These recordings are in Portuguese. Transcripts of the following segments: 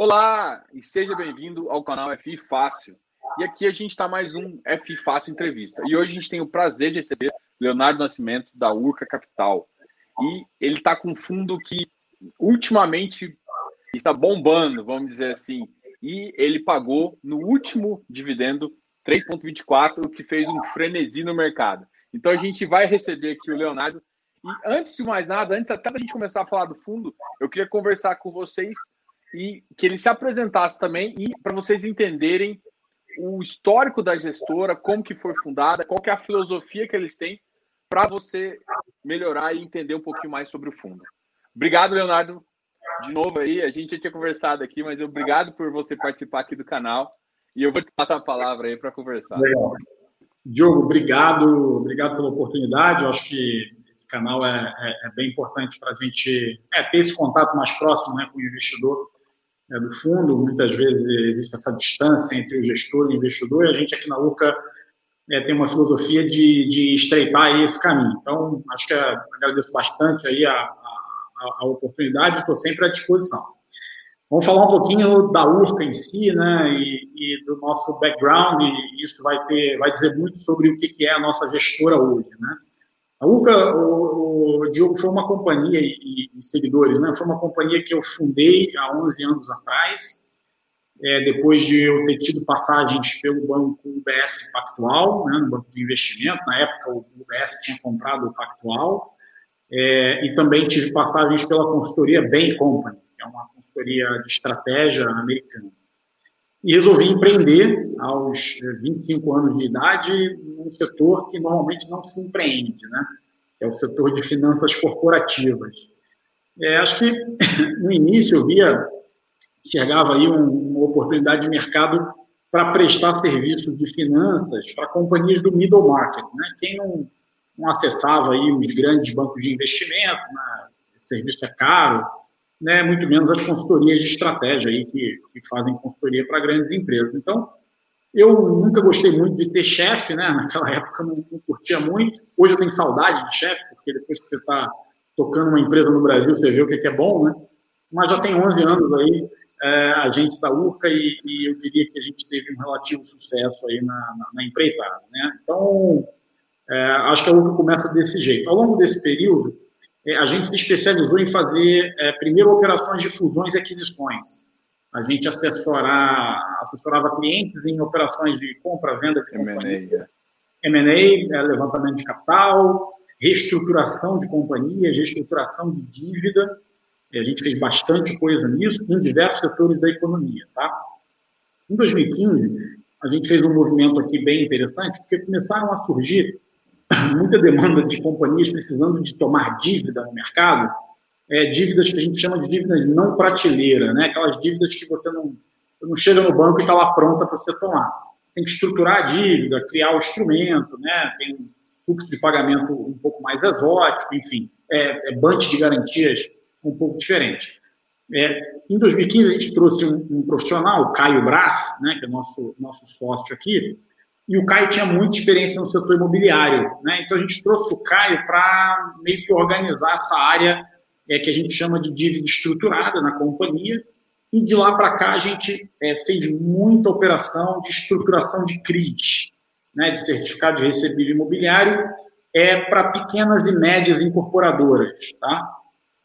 Olá e seja bem-vindo ao canal FI Fácil. E aqui a gente está mais um FI Fácil Entrevista. E hoje a gente tem o prazer de receber Leonardo Nascimento, da Urca Capital. E ele está com um fundo que ultimamente está bombando, vamos dizer assim. E ele pagou no último dividendo 3,24, o que fez um frenesi no mercado. Então a gente vai receber aqui o Leonardo. E antes de mais nada, antes até da gente começar a falar do fundo, eu queria conversar com vocês e que ele se apresentasse também e para vocês entenderem o histórico da gestora, como que foi fundada, qual que é a filosofia que eles têm para você melhorar e entender um pouquinho mais sobre o fundo. Obrigado, Leonardo, de novo aí. A gente já tinha conversado aqui, mas obrigado por você participar aqui do canal. E eu vou te passar a palavra aí para conversar. Legal. Diogo, obrigado, obrigado pela oportunidade. Eu acho que esse canal é, é, é bem importante para a gente é, ter esse contato mais próximo né, com o investidor é, do fundo. Muitas vezes existe essa distância entre o gestor e o investidor, e a gente aqui na UCA é, tem uma filosofia de, de estreitar esse caminho. Então, acho que é, agradeço bastante aí a, a, a oportunidade, estou sempre à disposição. Vamos falar um pouquinho da URCA em si, né, e, e, do nosso background, e isso vai ter, vai dizer muito sobre o que é a nossa gestora hoje, né. A URCA, o, o Diogo, foi uma companhia, e, e, seguidores, né, foi uma companhia que eu fundei há 11 anos atrás, é, depois de eu ter tido passagens pelo banco UBS Pactual, né, no banco de investimento, na época o UBS tinha comprado o Pactual, é, e também tive passagens pela consultoria Bain Company, que é uma consultoria de estratégia americana. E resolvi empreender aos 25 anos de idade num setor que normalmente não se empreende, né? é o setor de finanças corporativas. É, acho que no início eu via enxergava aí uma oportunidade de mercado para prestar serviços de finanças para companhias do middle market, né? Quem não, não acessava aí os grandes bancos de investimento, né? o serviço é caro, né? Muito menos as consultorias de estratégia aí que, que fazem consultoria para grandes empresas. Então, eu nunca gostei muito de ter chefe, né? Naquela época não, não curtia muito. Hoje eu tenho saudade de chefe, porque depois que você está tocando uma empresa no Brasil, você vê o que é bom, né? Mas já tem 11 anos aí é, agente da URCA e, e, eu diria que a gente teve um relativo sucesso aí na, na, na empreitada. Né? Então, é, acho que a URCA começa desse jeito. Ao longo desse período, é, a gente se especializou em fazer, é, primeiro, operações de fusões e aquisições. A gente assessorava, assessorava clientes em operações de compra, venda de companhia, M&A, é, levantamento de capital, reestruturação de companhias, reestruturação de dívida, a gente fez bastante coisa nisso em diversos setores da economia, tá? Em 2015, a gente fez um movimento aqui bem interessante, porque começaram a surgir muita demanda de companhias precisando de tomar dívida no mercado, é, dívidas que a gente chama de dívidas não prateleira, né? Aquelas dívidas que você não, não chega no banco e está lá pronta para você tomar. Tem que estruturar a dívida, criar o instrumento, né? Tem um fluxo de pagamento um pouco mais exótico, enfim, é, é bunch de garantias um pouco diferente. É, em 2015, a gente trouxe um, um, profissional, Caio Brás, né, que é nosso, nosso sócio aqui, e o Caio tinha muita experiência no setor imobiliário. Né, então, a gente trouxe o Caio para meio que organizar essa área é, que a gente chama de dívida estruturada na companhia, e de lá para cá a gente é, fez muita operação de estruturação de CRIs, né, de certificado de recebível imobiliário, é, para pequenas e médias incorporadoras. Tá?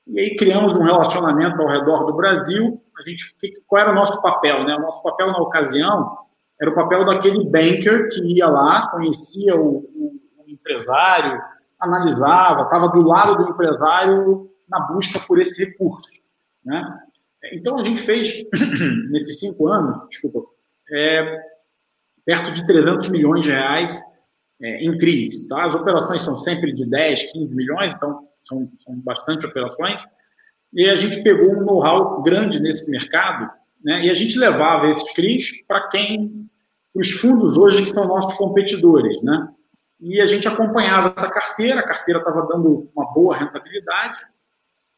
E aí criamos um relacionamento ao redor do Brasil. A gente, qual era o nosso papel? Né? O nosso papel na ocasião era o papel daquele banker que ia lá, conhecia o, o, o empresário, analisava, estava do lado do empresário na busca por esse recurso. Né? Então a gente fez, nesses cinco anos, desculpa, é, perto de 300 milhões de reais é, em crise. Tá? As operações são sempre de 10, 15 milhões, então são, são bastante operações, e a gente pegou um know-how grande nesse mercado, né, e a gente levava esses CRIs para quem, os fundos hoje que são nossos competidores, né, e a gente acompanhava essa carteira, a carteira estava dando uma boa rentabilidade,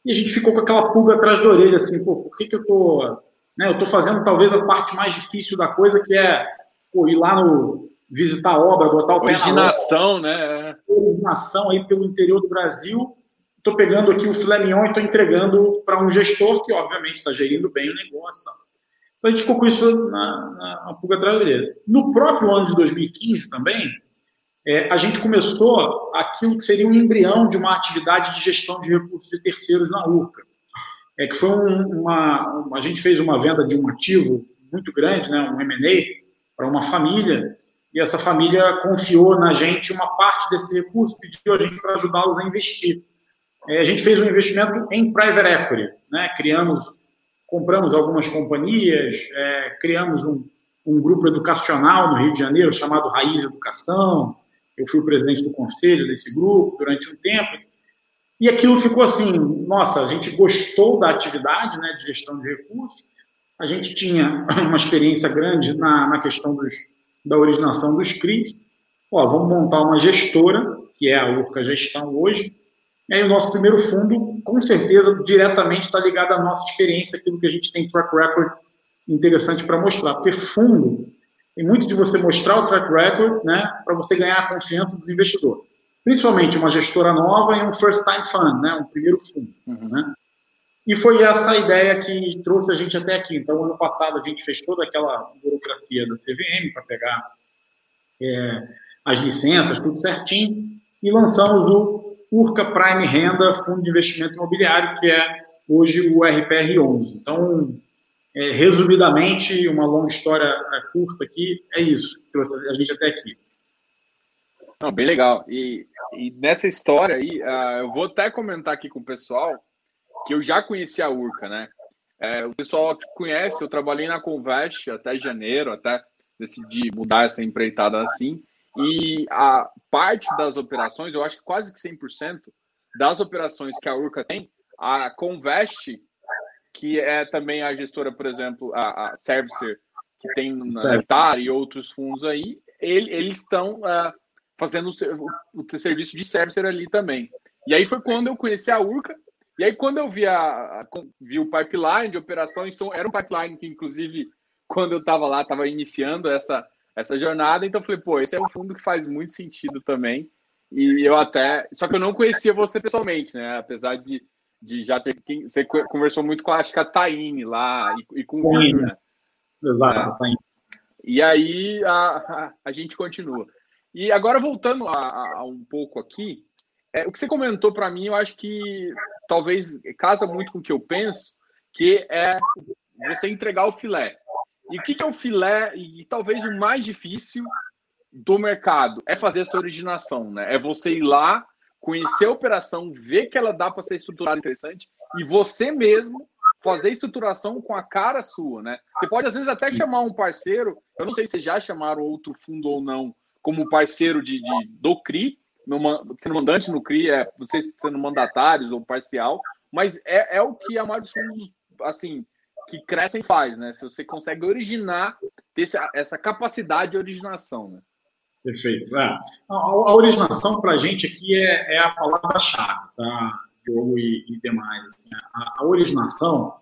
e a gente ficou com aquela pulga atrás da orelha, assim, pô, por que, que eu estou né, eu estou fazendo talvez a parte mais difícil da coisa, que é pô, ir lá no visitar a obra, botar o pé Originação, na obra. né? Originação aí pelo interior do Brasil, estou pegando aqui o filé mignon e estou entregando para um gestor que, obviamente, está gerindo bem o negócio. Então, a gente ficou com isso na, na, na pulga atrás No próprio ano de 2015 também, é, a gente começou aquilo que seria um embrião de uma atividade de gestão de recursos de terceiros na URCA. É que foi um, uma, a gente fez uma venda de um ativo muito grande, né, um M&A para uma família e essa família confiou na gente uma parte desse recurso, pediu a gente para ajudá-los a investir. É, a gente fez um investimento em private equity, né, criamos, compramos algumas companhias, é, criamos um, um grupo educacional no Rio de Janeiro chamado Raiz Educação, eu fui o presidente do conselho desse grupo durante um tempo. E aquilo ficou assim, nossa, a gente gostou da atividade né, de gestão de recursos, a gente tinha uma experiência grande na, na questão dos, da originação dos CRIs. Ó, vamos montar uma gestora, que é a Urca Gestão hoje. E aí o nosso primeiro fundo, com certeza, diretamente está ligado à nossa experiência, aquilo que a gente tem track record interessante para mostrar. Porque fundo tem muito de você mostrar o track record, né, para você ganhar a confiança dos investidores. Principalmente uma gestora nova e um first time fund, né, um primeiro fundo. Uhum. Né? E foi essa a ideia que trouxe a gente até aqui. Então, ano passado, a gente fez toda aquela burocracia da CVM para pegar é, as licenças, tudo certinho, e lançamos o Urca Prime Renda Fundo de Investimento Imobiliário, que é hoje o RPR11. Então, é, resumidamente, uma longa história é, curta aqui, é isso que a gente até aqui. Não, bem legal. E, e nessa história aí, uh, eu vou até comentar aqui com o pessoal que eu já conheci a Urca, né? É, o pessoal que conhece, eu trabalhei na Convest até janeiro, até decidi mudar essa empreitada assim. E a parte das operações, eu acho que quase que 100% das operações que a Urca tem, a Convest que é também a gestora, por exemplo, a, a Servicer, que tem na Netar e outros fundos aí, ele, eles estão uh, fazendo o, o, serviço de Servicer ali também. E aí foi quando eu conheci a Urca, e aí quando eu vi, a, a vi o pipeline de operações, era um pipeline que, inclusive, quando eu estava lá, estava iniciando essa, essa jornada, então eu falei, pô, esse é um fundo que faz muito sentido também. E eu até. Só que eu não conhecia você pessoalmente, né? Apesar de de já ter. Você conversou muito com acho que a Taine lá e, e com o Vitor, né? Exato, é. E aí a, a, a, gente continua. E agora voltando a, a um pouco aqui, é, o que você comentou para mim, eu acho que talvez casa muito com o que eu penso, que é você entregar o filé. E o que, que é o filé? E talvez o mais difícil do mercado é fazer essa originação, né? É você ir lá conhecer a operação, ver que ela dá para ser estruturada interessante e você mesmo fazer estruturação com a cara sua, né? Você pode às vezes até chamar um parceiro, eu não sei se já chamaram outro fundo ou não, como parceiro de, de do CRI, sendo mandante no CRI, é vocês sendo mandatários ou parcial, mas é, é o que a maioria dos fundos, assim, que crescem faz, né? Se você consegue originar, ter essa, capacidade de originação, né? Perfeito. É. A, originação para a gente aqui é, é a palavra-chave, tá? Jogo e, e demais. Assim. A, a, originação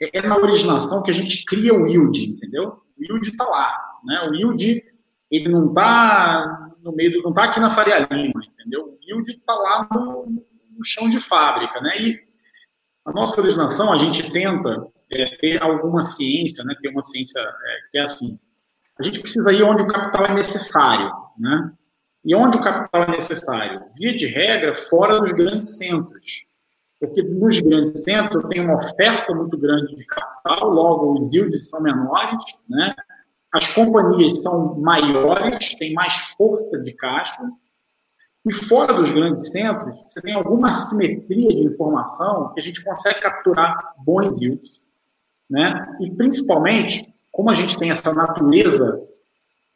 é, é, na originação que a gente cria o yield, entendeu? O yield está lá, né? O yield ele não está no meio do, não está aqui na Faria Lima, entendeu? O yield está lá no, no, chão de fábrica, né? E a nossa originação a gente tenta é, ter alguma ciência, né? Ter uma ciência é, que é assim a gente precisa ir onde o capital é necessário, né? E onde o capital é necessário? Via de regra, fora dos grandes centros. Porque nos grandes centros eu tenho uma oferta muito grande de capital, logo os yields são menores, né? as companhias são maiores, têm mais força de caixa, e fora dos grandes centros, você tem alguma simetria de informação que a gente consegue capturar bons yields. Né? E, principalmente, como a gente tem essa natureza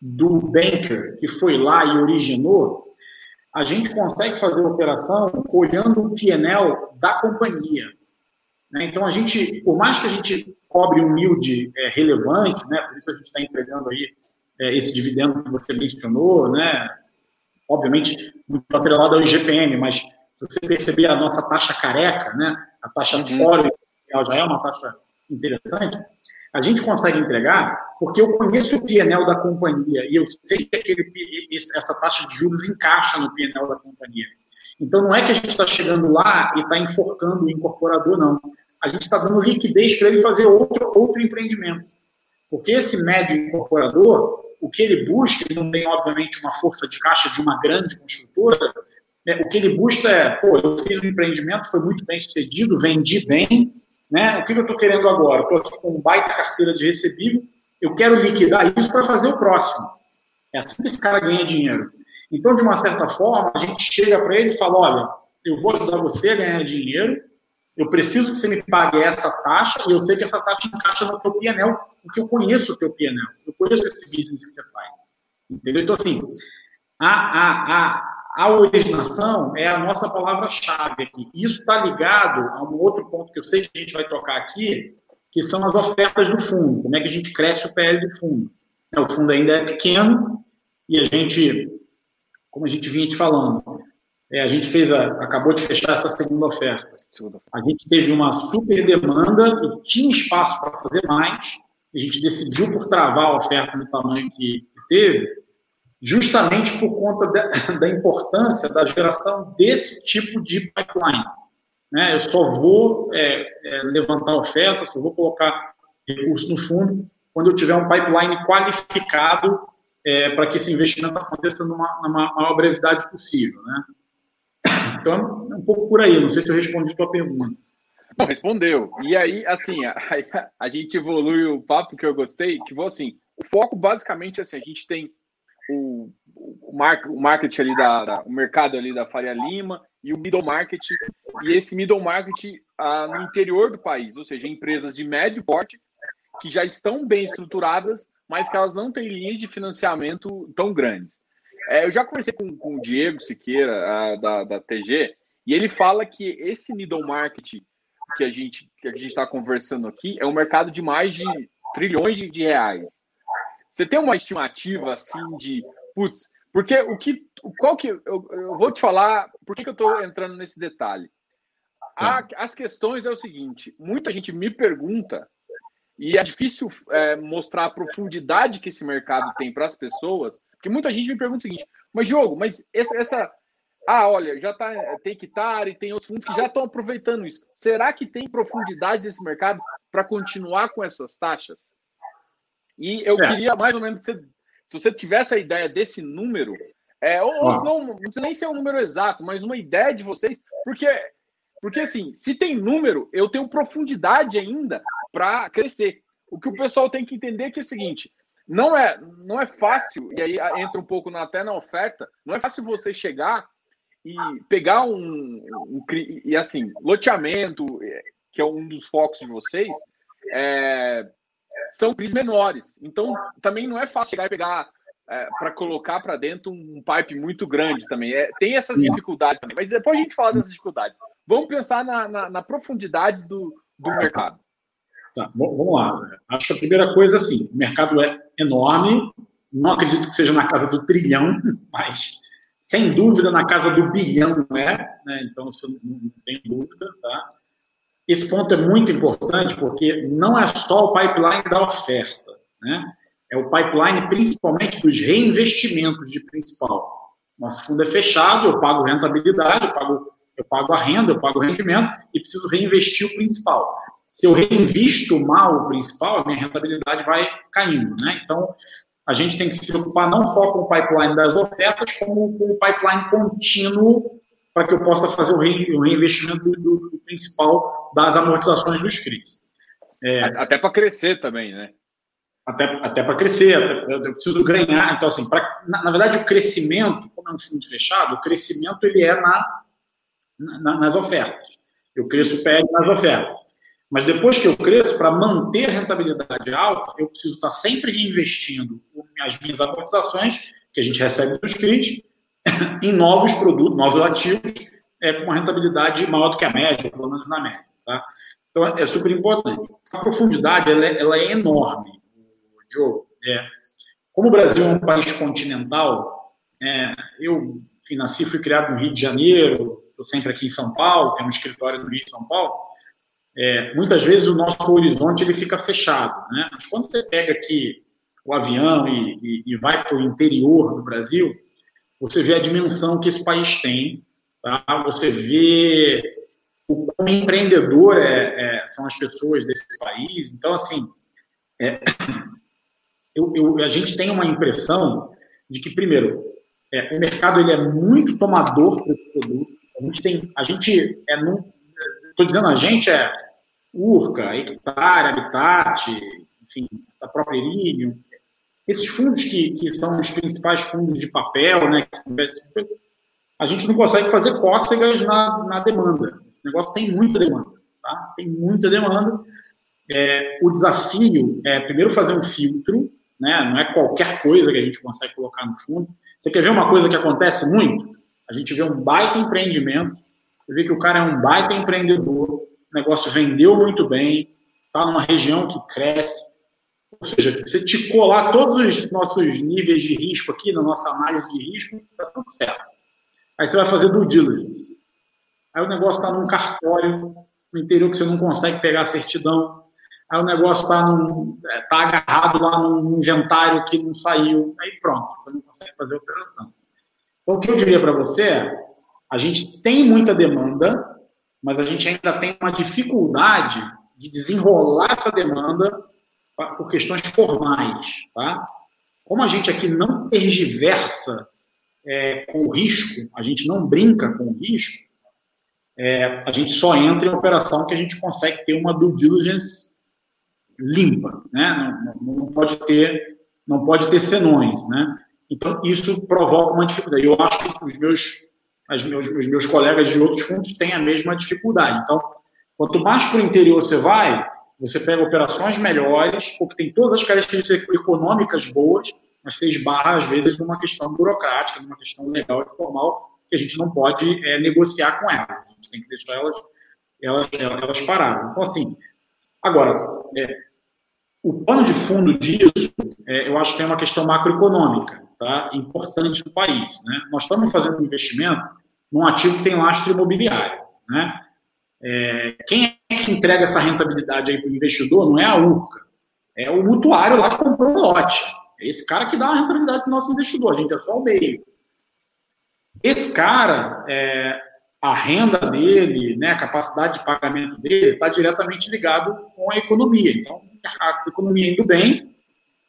do banker que foi lá e originou, a gente consegue fazer a operação olhando o PNL da companhia. Né? Então, a gente, por mais que a gente cobre um yield é, relevante, né? por isso a gente está entregando aí é, esse dividendo que você mencionou, né? obviamente, muito atrelado ao IGPM, mas se você perceber a nossa taxa careca, né? a taxa uhum. fora já é uma taxa interessante, a gente consegue entregar porque eu conheço o PNL da companhia e eu sei que aquele, essa taxa de juros encaixa no PNL da companhia. Então, não é que a gente está chegando lá e está enforcando o incorporador, não. A gente está dando liquidez para ele fazer outro, outro empreendimento. Porque esse médio incorporador, o que ele busca, ele não tem, obviamente, uma força de caixa de uma grande construtora, né? o que ele busca é, pô, eu fiz um empreendimento, foi muito bem sucedido, vendi bem, né? o que eu estou querendo agora? Estou aqui com um baita carteira de recebível, eu quero liquidar isso para fazer o próximo. É assim que esse cara ganha dinheiro. Então, de uma certa forma, a gente chega para ele e fala, olha, eu vou ajudar você a ganhar dinheiro, eu preciso que você me pague essa taxa e eu sei que essa taxa encaixa no teu PNL, porque eu conheço o teu PNL, eu conheço esse business que você faz. Entendeu? Então, assim, a, a, a, a originação é a nossa palavra-chave aqui. Isso está ligado a um outro ponto que eu sei que a gente vai tocar aqui, que são as ofertas do fundo. Como é que a gente cresce o PL do fundo? É, o fundo ainda é pequeno e a gente, como a gente vinha te falando, é, a gente fez a, acabou de fechar essa segunda oferta. A gente teve uma super demanda e tinha espaço para fazer mais. A gente decidiu por travar a oferta no tamanho que teve, justamente por conta de, da importância da geração desse tipo de pipeline. Né? Eu só vou é, é, levantar oferta, só vou colocar recurso no fundo quando eu tiver um pipeline qualificado é, para que esse investimento aconteça numa, numa maior brevidade possível. Né? Então, é um pouco por aí. Não sei se eu respondi a tua pergunta. Não, respondeu. E aí, assim, a, a, gente evolui o papo que eu gostei, que vou assim, o foco basicamente é assim, a gente tem o, o, market, o market ali da, da, o mercado ali da Faria Lima e o middle market, e esse middle market ah, no interior do país, ou seja, empresas de médio porte que já estão bem estruturadas, mas que elas não têm linhas de financiamento tão grandes. É, eu já conversei com, com o Diego Siqueira, a, da, da TG, e ele fala que esse middle market que a gente que a gente está conversando aqui é um mercado de mais de trilhões de, de reais. Você tem uma estimativa assim de, putz, porque o que, qual que eu, eu vou te falar, por que, que eu estou entrando nesse detalhe? A, as questões é o seguinte: muita gente me pergunta e é difícil é, mostrar a profundidade que esse mercado tem para as pessoas, porque muita gente me pergunta o seguinte: mas jogo, mas essa, essa ah, olha, já tá, tem Quitar e tem outros fundos que já estão aproveitando isso. Será que tem profundidade desse mercado para continuar com essas taxas? E eu é. queria mais ou menos que você, se você tivesse a ideia desse número, é, ou, ou não, não precisa nem ser um número exato, mas uma ideia de vocês, porque, porque assim, se tem número, eu tenho profundidade ainda para crescer. O que o pessoal tem que entender é que é o seguinte: não é, não é fácil, e aí entra um pouco na, até na oferta, não é fácil você chegar e pegar um, um e assim, loteamento, é, que é um dos focos de vocês, é, são CRIs menores. Então, também não é fácil chegar e pegar é, para colocar para dentro um pipe muito grande também. É, tem essas dificuldades também. Mas depois a gente fala dessas dificuldades. Vamos pensar na, na, na profundidade do, do mercado. Tá, vamos lá. Acho que a primeira coisa, assim, o mercado é enorme, não acredito que seja na casa do trilhão, mas sem dúvida na casa do bilhão é, né? então isso não tem dúvida, tá? Esse ponto é muito importante porque não é só o pipeline da oferta, né? É o pipeline principalmente dos reinvestimentos de principal. Nosso fundo é fechado, eu pago rentabilidade, eu pago, eu pago a renda, eu pago o rendimento e preciso reinvestir o principal se eu reinvisto mal o principal, a minha rentabilidade vai caindo. Né? Então, a gente tem que se preocupar não só com o pipeline das ofertas, como com o pipeline contínuo para que eu possa fazer o reinvestimento do, do principal das amortizações dos CRIs. É, até para crescer também, né? Até, até para crescer, até, eu preciso ganhar. Então, assim, pra, na, na, verdade, o crescimento, como é um fundo fechado, o crescimento ele é na, na nas ofertas. Eu cresço o PL nas ofertas. Mas depois que eu cresço, para manter a rentabilidade alta, eu preciso estar sempre reinvestindo as minhas amortizações, que a gente recebe dos CRIs, em novos produtos, novos ativos, é, com uma rentabilidade maior do que a média, pelo menos na média. Tá? Então, é super importante. A profundidade ela é, ela é enorme, Diogo. É, como o Brasil é um país continental, é, eu enfim, nasci fui criado no Rio de Janeiro, estou sempre aqui em São Paulo, tenho um escritório no Rio de São Paulo, é, muitas vezes o nosso horizonte ele fica fechado. Né? Mas quando você pega aqui o avião e, e, e vai para o interior do Brasil, você vê a dimensão que esse país tem, tá? você vê o quão empreendedor é, é, são as pessoas desse país. Então, assim, é, eu, eu, a gente tem uma impressão de que, primeiro, é, o mercado ele é muito tomador esse produto. A gente tem, a gente é, estou dizendo a gente é Urca, Hectare, Habitat, enfim, a própria Iridium, esses fundos que, que são os principais fundos de papel, né, a gente não consegue fazer cócegas na, na demanda. Esse negócio tem muita demanda, tá? Tem muita demanda. É, o desafio é, primeiro, fazer um filtro, né? Não é qualquer coisa que a gente consegue colocar no fundo. Você quer ver uma coisa que acontece muito? A gente vê um baita empreendimento, você vê que o cara é um baita empreendedor, o negócio vendeu muito bem, está numa região que cresce, ou seja, você ticou lá todos os nossos níveis de risco aqui, na nossa análise de risco, está tudo certo. Aí você vai fazer due diligence. Aí o negócio está num cartório, no interior que você não consegue pegar a certidão. Aí o negócio está é, tá agarrado lá num inventário que não saiu. Aí pronto, você não consegue fazer a operação. Então, o que eu diria para você é: a gente tem muita demanda, mas a gente ainda tem uma dificuldade de desenrolar essa demanda por questões formais. Tá? Como a gente aqui não tergiversa é, com o risco, a gente não brinca com o risco, é, a gente só entra em operação que a gente consegue ter uma due diligence limpa, né? Não, não, pode ter, não pode ter senões, né? Então isso provoca uma dificuldade. Eu acho que os meus, as meus, os meus colegas de outros fundos têm a mesma dificuldade. Então, quanto mais para o interior você vai, você pega operações melhores, porque tem todas as características econômicas boas, mas você esbarra, às vezes, numa questão burocrática, numa questão legal e formal, que a gente não pode é, negociar com elas. A gente tem que deixar elas, elas, elas paradas. Então, assim, agora, é, o pano de fundo disso, é, eu acho que tem uma questão macroeconômica, tá? importante no país. Né? Nós estamos fazendo um investimento num ativo que tem lastro imobiliário. Né? É, quem é que entrega essa rentabilidade aí para o investidor? Não é a URCA, é o mutuário lá que comprou o lote. É esse cara que dá a rentabilidade para o nosso investidor, a gente é só o meio. Esse cara, é, a renda dele, né, a capacidade de pagamento dele está diretamente ligado com a economia. Então, a economia indo bem,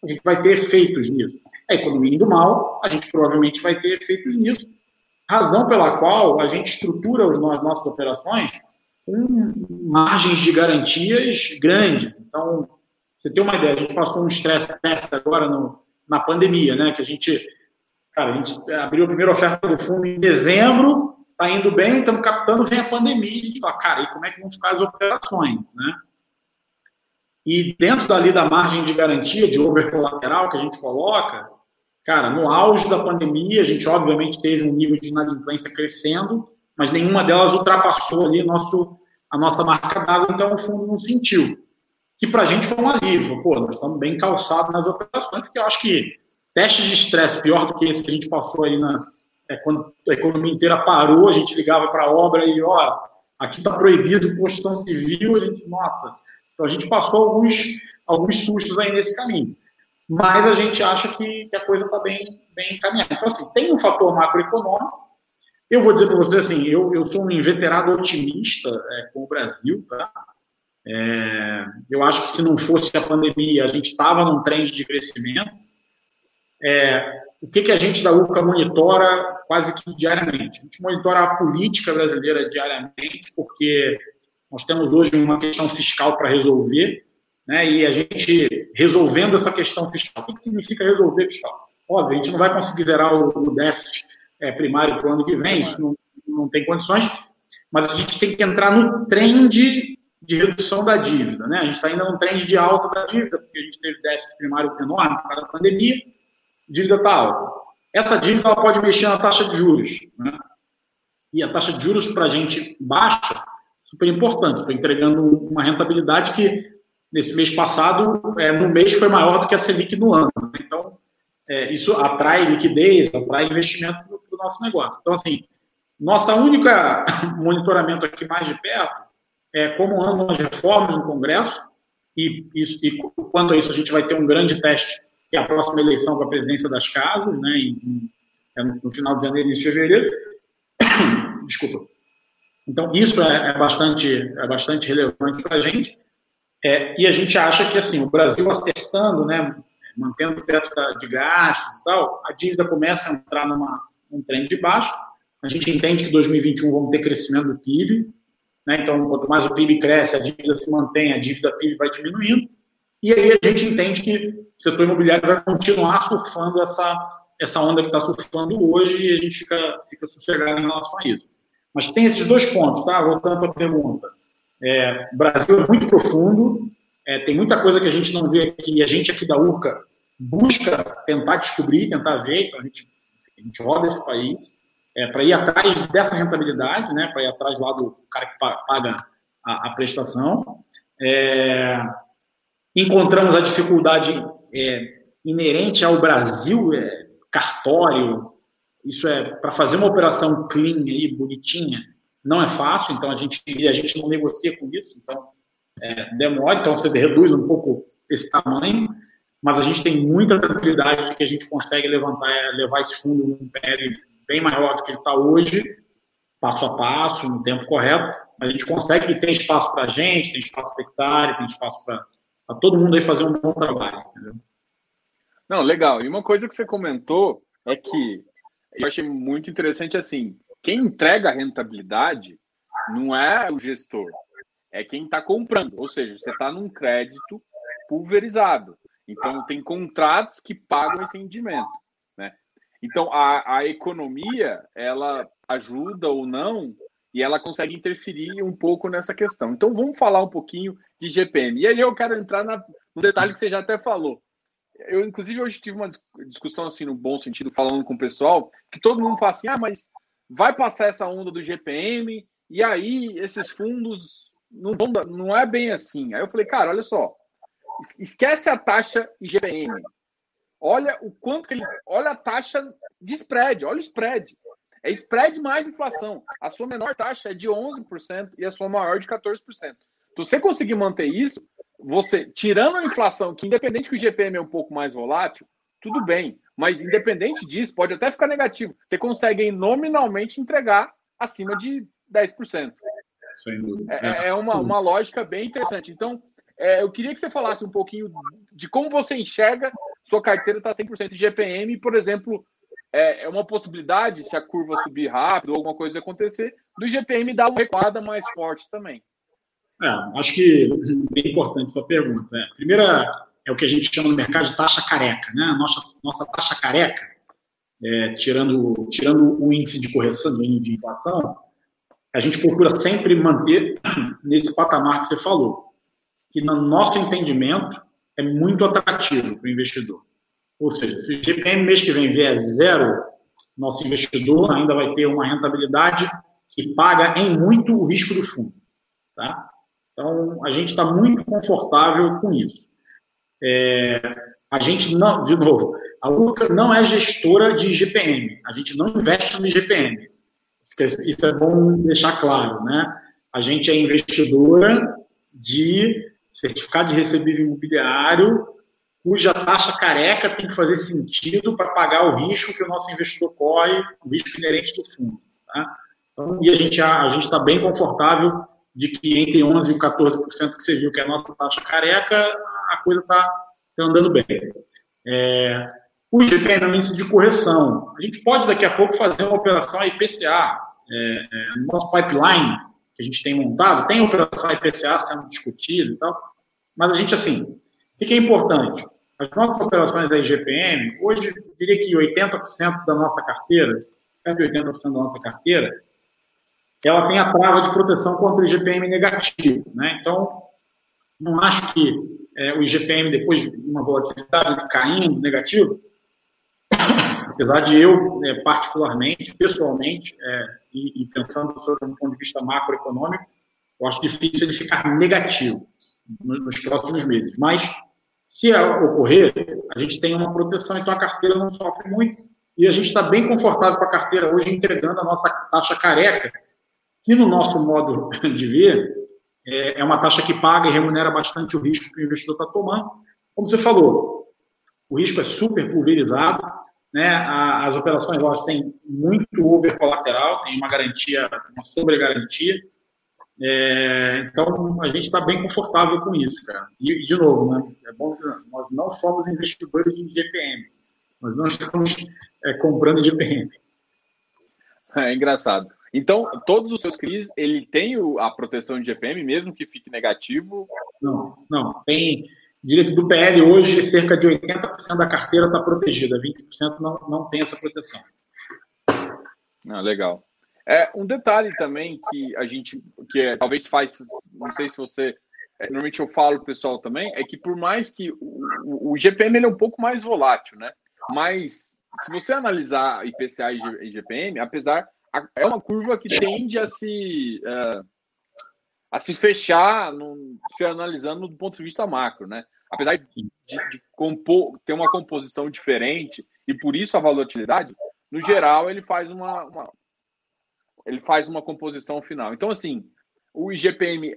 a gente vai ter efeitos nisso. A economia indo mal, a gente provavelmente vai ter efeitos nisso. Razão pela qual a gente estrutura as nossas operações com margens de garantias grandes. Então, você tem uma ideia, a gente passou um estresse test agora no, na pandemia, né? Que a gente, cara, a gente abriu a primeira oferta do fundo em dezembro, tá indo bem, estamos captando, vem a pandemia, a gente fala, cara, e como é que vão ficar as operações, né? E dentro dali da margem de garantia, de over colateral que a gente coloca, cara, no auge da pandemia, a gente obviamente teve um nível de inadimplência crescendo, mas nenhuma delas ultrapassou ali nosso, a nossa marca d'água, então o fundo não sentiu que para a gente foi um alívio. Pô, nós estamos bem calçados nas operações, porque eu acho que testes de estresse pior do que esse que a gente passou aí na, é, quando a economia inteira parou, a gente ligava para a obra e, ó, aqui está proibido construção civil, a gente, nossa. Então a gente passou alguns, alguns sustos aí nesse caminho. Mas a gente acha que, que a coisa está bem, bem encaminhada. Então, assim, tem um fator macroeconômico. Eu vou dizer para vocês assim, eu, eu sou um inveterado otimista é, com o Brasil, tá? É, eu acho que se não fosse a pandemia, a gente estava num trend de crescimento. É, o que, que a gente da UCA monitora quase que diariamente? A gente monitora a política brasileira diariamente, porque nós temos hoje uma questão fiscal para resolver, né, e a gente resolvendo essa questão fiscal. O que, que significa resolver fiscal? Óbvio, a gente não vai conseguir zerar o, o déficit é, primário para o ano que vem, isso não, não tem condições, mas a gente tem que entrar no trend de redução da dívida. Né? A gente está ainda num trend de alta da dívida, porque a gente teve déficit primário enorme por causa da pandemia, dívida está alta. Essa dívida ela pode mexer na taxa de juros. Né? E a taxa de juros para a gente baixa, super importante. Estou entregando uma rentabilidade que, nesse mês passado, é, no mês foi maior do que a Selic no ano. Né? Então, é, isso atrai liquidez, atrai investimento nosso negócio. Então, assim, nossa única monitoramento aqui mais de perto é, como andam as reformas no Congresso, e, isso, e quando a isso a gente vai ter um grande teste, que é a próxima eleição para a presidência das casas, né, em, é no final de janeiro e de fevereiro. Desculpa. Então, isso é, é, bastante, é bastante relevante para a gente. É, e a gente acha que, assim, o Brasil acertando, né, mantendo o teto de gastos e tal, a dívida começa a entrar numa, num trem de baixo. A gente entende que 2021 vamos ter crescimento do PIB, né? então quanto mais o PIB cresce, a dívida se mantém, a dívida PIB vai diminuindo. E aí a gente entende que o setor imobiliário vai continuar surfando essa, essa onda que está surfando hoje e a gente fica, fica sossegado em relação a isso. Mas tem esses dois pontos, tá? Voltando a pergunta. É, o Brasil é muito profundo, é, tem muita coisa que a gente não vê aqui, e a gente aqui da URCA busca tentar descobrir, tentar ver, então a gente, a gente roda esse país é, para ir atrás dessa rentabilidade, né, para ir atrás lá do cara que paga a, a prestação. É, encontramos a dificuldade é, inerente ao Brasil, é, cartório, isso é para fazer uma operação clean aí, bonitinha, não é fácil, então a gente, a gente não negocia com isso, então é, demora, então você reduz um pouco esse tamanho, mas a gente tem muita tranquilidade de que a gente consegue levantar, levar esse fundo num PL bem maior do que ele está hoje, passo a passo, no tempo correto, a gente consegue que tem espaço para a gente, tem espaço para hectare, tem espaço para todo mundo aí fazer um bom trabalho, entendeu? Não, legal. E uma coisa que você comentou é que eu achei muito interessante assim, quem entrega a rentabilidade não é o gestor, é quem está comprando. Ou seja, você está num crédito pulverizado. Então, tem contratos que pagam esse rendimento. Né? Então, a, a economia, ela ajuda ou não, e ela consegue interferir um pouco nessa questão. Então, vamos falar um pouquinho de GPM. E aí eu quero entrar na, no detalhe que você já até falou. Eu, inclusive, hoje tive uma discussão, assim, no bom sentido, falando com o pessoal, que todo mundo fala assim, ah, mas vai passar essa onda do GPM, e aí esses fundos não, vão, não é bem assim. Aí eu falei, cara, olha só, esquece a taxa IGPM. Olha o quanto ele. Olha a taxa de spread, olha o spread. É spread mais inflação. A sua menor taxa é de 11% e a sua maior de 14%. Se você conseguir manter isso, você, tirando a inflação, que independente que o GPM é um pouco mais volátil, tudo bem. Mas independente disso, pode até ficar negativo. Você consegue nominalmente entregar acima de 10%. Sem dúvida. É, é, é uma, uma lógica bem interessante. Então, é, eu queria que você falasse um pouquinho de como você enxerga sua carteira está 100% de GPM, por exemplo, é, é, uma possibilidade, se a curva subir rápido ou alguma coisa acontecer, do GPM dar uma recuada mais forte também. É, acho que é bem importante sua pergunta. A primeira é o que a gente chama no mercado de taxa careca. Né? A nossa, nossa taxa careca, é, tirando, tirando o índice de correção de inflação, a gente procura sempre manter nesse patamar que você falou, que no nosso entendimento é muito atrativo para o investidor. Ou seja, se o GPM mês que vem vier zero, nosso investidor ainda vai ter uma rentabilidade que paga em muito o risco do fundo. Tá? Então, a gente está muito confortável com isso. É, a gente não, de novo, a Luca não é gestora de GPM. A gente não investe no GPM. Isso é bom deixar claro, né? A gente é investidora de certificado de recebível imobiliário, cuja taxa careca tem que fazer sentido para pagar o risco que o nosso investidor corre, o risco inerente do fundo. Tá? Então, e a gente a gente está bem confortável de que entre 11% e 14% que você viu que é a nossa taxa careca, a coisa está tá andando bem. É, o IGPM é de correção. A gente pode daqui a pouco fazer uma operação IPCA. É, é, no nosso pipeline que a gente tem montado, tem operação IPCA sendo discutida e tal, mas a gente, assim, o que é importante? As nossas operações da IGPM, hoje, eu diria que 80% da nossa carteira, perto de 80% da nossa carteira, ela tem a trava de proteção contra o IGPM negativo. Né? Então, não acho que é, o IGPM, depois de uma volatilidade caindo negativo, apesar de eu, é, particularmente, pessoalmente, é, e, e, pensando sobre um ponto de vista macroeconômico, eu acho difícil ele ficar negativo nos próximos meses. Mas, se ocorrer, a gente tem uma proteção, então a carteira não sofre muito, e a gente está bem confortável com a carteira hoje, entregando a nossa taxa careca, que no nosso modo de ver, é, é uma taxa que paga e remunera bastante o risco que o investidor está tomando. Como você falou, o risco é super pulverizado, né? As operações elas têm muito over colateral, tem uma garantia, uma sobregarantia. É, então a gente está bem confortável com isso, cara. E, de novo, né? É bom que nós Nós não somos investidores de GPM. Nós não estamos é, comprando GPM. É engraçado. Então, todos os seus CRIs, ele tem a proteção de GPM, mesmo que fique negativo? Não, não. Tem direito do PL hoje, cerca de 80% da carteira está protegida, 20% não, não tem essa proteção. Ah, legal. É, um detalhe também que a gente, que é, talvez faz, não sei se você, é, normalmente eu falo pessoal também, é que por mais que o, o, GPM ele é um pouco mais volátil, né? Mas se você analisar IPCA e GPM, apesar é uma curva que tende a se uh, a se fechar, no, se analisando do ponto de vista macro, né? Apesar de, de compor, ter uma composição diferente e por isso a volatilidade, no geral ele faz uma, uma ele faz uma composição final. Então assim, o IGPM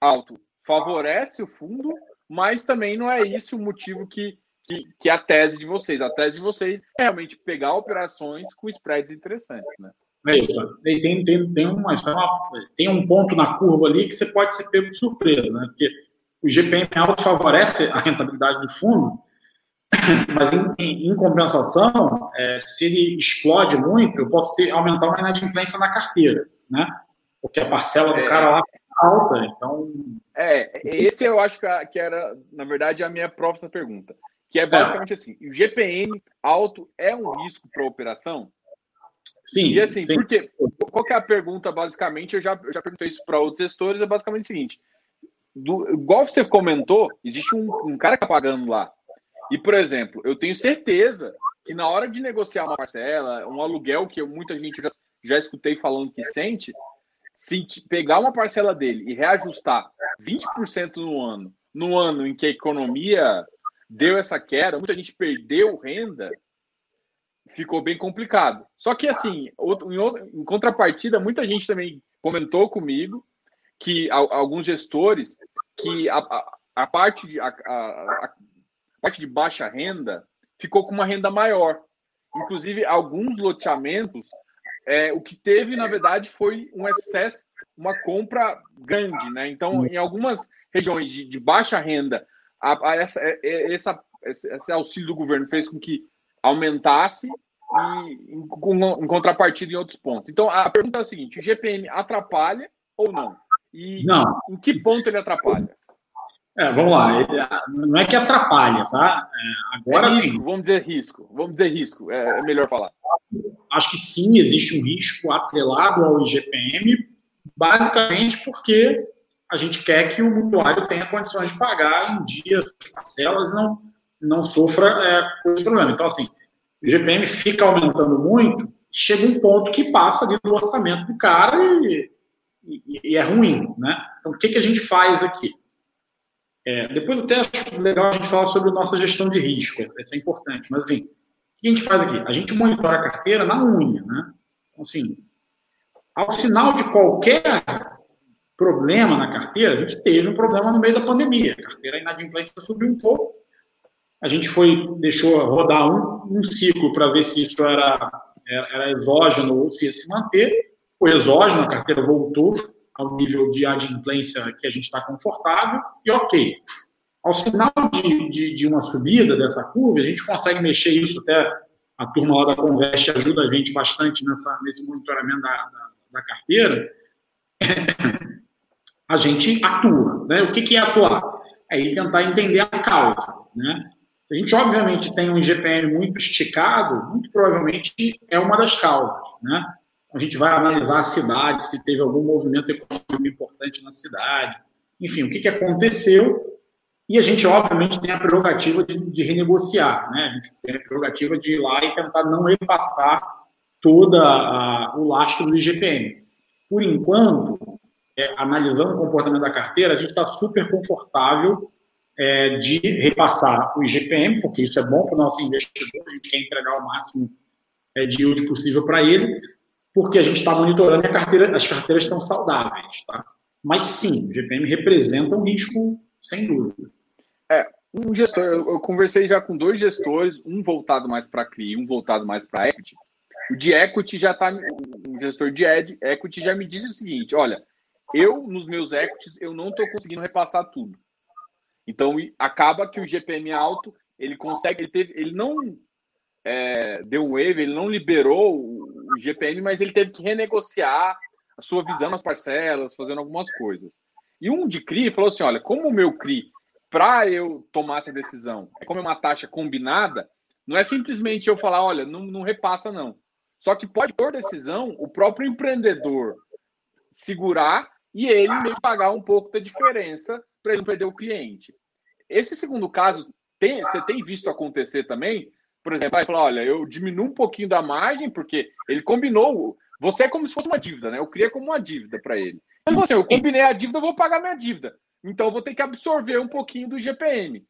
alto favorece o fundo, mas também não é isso o motivo que que, que é a tese de vocês. A tese de vocês é realmente pegar operações com spreads interessantes, né? É isso. Tem, tem, tem, uma, tem um ponto na curva ali que você pode ser pego de surpresa, né? Porque o GPM alto favorece a rentabilidade do fundo, mas em, em, em compensação, é, se ele explode muito, eu posso ter, aumentar uma inadimplência na carteira, né? Porque a parcela do é. cara lá é alta, então... É, esse eu acho que era, na verdade, a minha próxima pergunta. Que é basicamente é. assim: o GPM alto é um risco para a operação? Sim. E assim, sim. porque qual que é a pergunta, basicamente? Eu já, eu já perguntei isso para outros gestores, é basicamente o seguinte: do, igual você comentou, existe um, um cara que está pagando lá. E, por exemplo, eu tenho certeza que na hora de negociar uma parcela, um aluguel que eu, muita gente já, já escutei falando que sente, se pegar uma parcela dele e reajustar 20% no ano, no ano em que a economia deu essa queda, muita gente perdeu renda, ficou bem complicado. Só que, assim, em, em contrapartida, muita gente também comentou comigo que alguns gestores que a, a, a parte de a, a, parte de baixa renda ficou com uma renda maior. Inclusive, alguns loteamentos, é, o que teve, na verdade, foi um excesso, uma compra grande, né? Então, em algumas regiões de, de baixa renda, a, a essa, é, é, essa, esse auxílio do governo fez com que aumentasse e em, contrapartida em outros pontos. Então, a pergunta é a seguinte: o GPM atrapalha ou não? E não. em que ponto ele atrapalha? É, vamos lá. Não é que atrapalha, tá? É, agora é risco, sim. Vamos dizer risco. Vamos dizer risco. É, é, melhor falar. Acho que sim, existe um risco atrelado ao IGPM, basicamente porque a gente quer que o mutuário tenha condições de pagar em dias, parcelas, e não, não sofra é, com esse problema. Então, assim, o GPM fica aumentando muito, chega um ponto que passa ali do orçamento do cara e, e, e é ruim, né? Então, o que, que a gente faz aqui? É, depois até acho legal a gente falar sobre a nossa gestão de risco, isso é importante, mas assim, o que a gente faz aqui? A gente monitora a carteira na unha, né? Então, assim, ao sinal de qualquer problema na carteira, a gente teve um problema no meio da pandemia. A carteira inadimplência subiu um pouco. A gente foi, deixou rodar um, um ciclo para ver se isso era, era exógeno ou se ia se manter. O exógeno, a carteira voltou ao nível de adimplência que a gente está confortável e ok. Ao sinal de, de, de, uma subida dessa curva, a gente consegue mexer isso até a turma lá da Convest ajuda a gente bastante nessa, nesse monitoramento da, da, da carteira a gente atua. Né? O que, que é atuar? É ir tentar entender a causa. Né? Se a gente, obviamente, tem um IGPM muito esticado, muito provavelmente é uma das causas. Né? A gente vai analisar a cidade, se teve algum movimento econômico importante na cidade, enfim, o que, que aconteceu. E a gente, obviamente, tem a prerrogativa de, de renegociar. Né? A gente tem a prerrogativa de ir lá e tentar não repassar todo o lastro do IGPM. Por enquanto, é, analisando o comportamento da carteira, a gente está super confortável é, de repassar o IGPM, porque isso é bom para o nosso investidor, a gente quer entregar o máximo é, de yield possível para ele, porque a gente está monitorando e carteira, as carteiras estão saudáveis. Tá? Mas sim, o IGPM representa um risco, sem dúvida. É, um gestor, eu conversei já com dois gestores, um voltado mais para CRI, um voltado mais para equity. O de equity já está, um gestor de equity já me disse o seguinte: olha, eu, nos meus equities, eu não estou conseguindo repassar tudo. Então acaba que o GPM alto ele consegue, ele teve, ele não é, deu wave, ele não liberou o, GPM, mas ele teve que renegociar a sua visão nas parcelas, fazendo algumas coisas. E um de CRI falou assim: olha, como o meu CRI, para eu tomar essa decisão, é como é uma taxa combinada, não é simplesmente eu falar, olha, não, não repassa, não. Só que pode, por decisão, o próprio empreendedor segurar e ele meio pagar um pouco da diferença para ele não perder o cliente. Esse segundo caso, tem, você tem visto acontecer também? Por exemplo, vai falar, olha, eu diminuo um pouquinho da margem, porque ele combinou. Você é como se fosse uma dívida, né? Eu cria como uma dívida para ele. Então, assim, eu combinei a dívida, eu vou pagar minha dívida. Então, eu vou ter que absorver um pouquinho do GPM.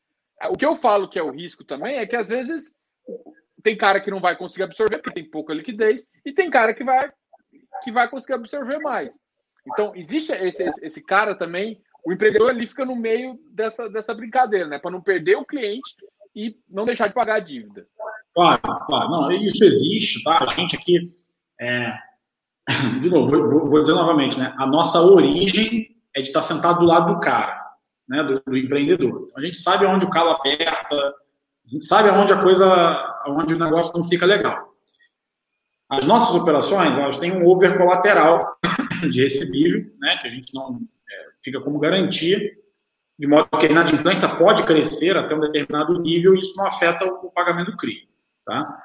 O que eu falo que é o risco também é que, às vezes, tem cara que não vai conseguir absorver, porque tem pouca liquidez, e tem cara que vai, que vai conseguir absorver mais. Então, existe esse, esse, esse cara também, o empreendedor ali fica no meio dessa, dessa brincadeira, né? Para não perder o cliente e não deixar de pagar a dívida. Claro, claro. Não, isso existe, tá? A gente aqui. É... De novo, vou, vou, dizer novamente, né? A nossa origem é de estar sentado do lado do cara, né? Do, do empreendedor. Então, a gente sabe onde o calo aperta, a gente sabe aonde a coisa, onde o negócio não fica legal. As nossas operações, elas têm um over colateral de recebível, né? Que a gente não é, fica como garantia de modo que a inadimplência pode crescer até um determinado nível e isso não afeta o pagamento do CRI. Tá?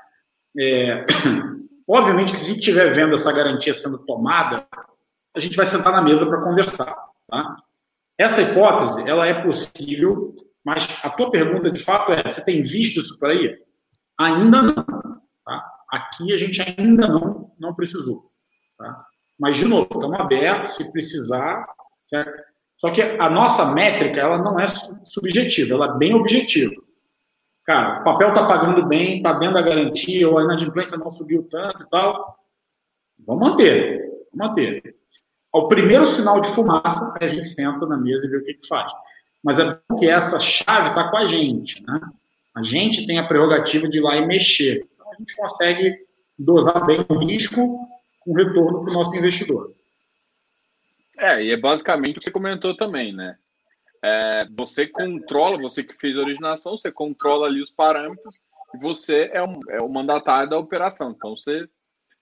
É, obviamente que se estiver vendo essa garantia sendo tomada, a gente vai sentar na mesa para conversar. Tá? Essa hipótese, ela é possível, mas a tua pergunta de fato é, você tem visto isso por aí? Ainda não. Tá? Aqui a gente ainda não, não precisou. Tá? Mas, de novo, estamos abertos, se precisar, certo? Só que a nossa métrica, ela não é subjetiva, ela é bem objetiva. Cara, o papel está pagando bem, está dentro da garantia, ou a inadimplência não subiu tanto e tal. Vamos manter, vamos manter. Ao primeiro sinal de fumaça, a gente senta na mesa e vê o que, que faz. Mas é bom que essa chave está com a gente, né? A gente tem a prerrogativa de ir lá e mexer. Então, a gente consegue dosar bem o risco com retorno para o nosso investidor. É, e é basicamente o que você comentou também, né? É, você controla, você que fez a originação, você controla ali os parâmetros e você é, um, é o mandatário da operação. Então você,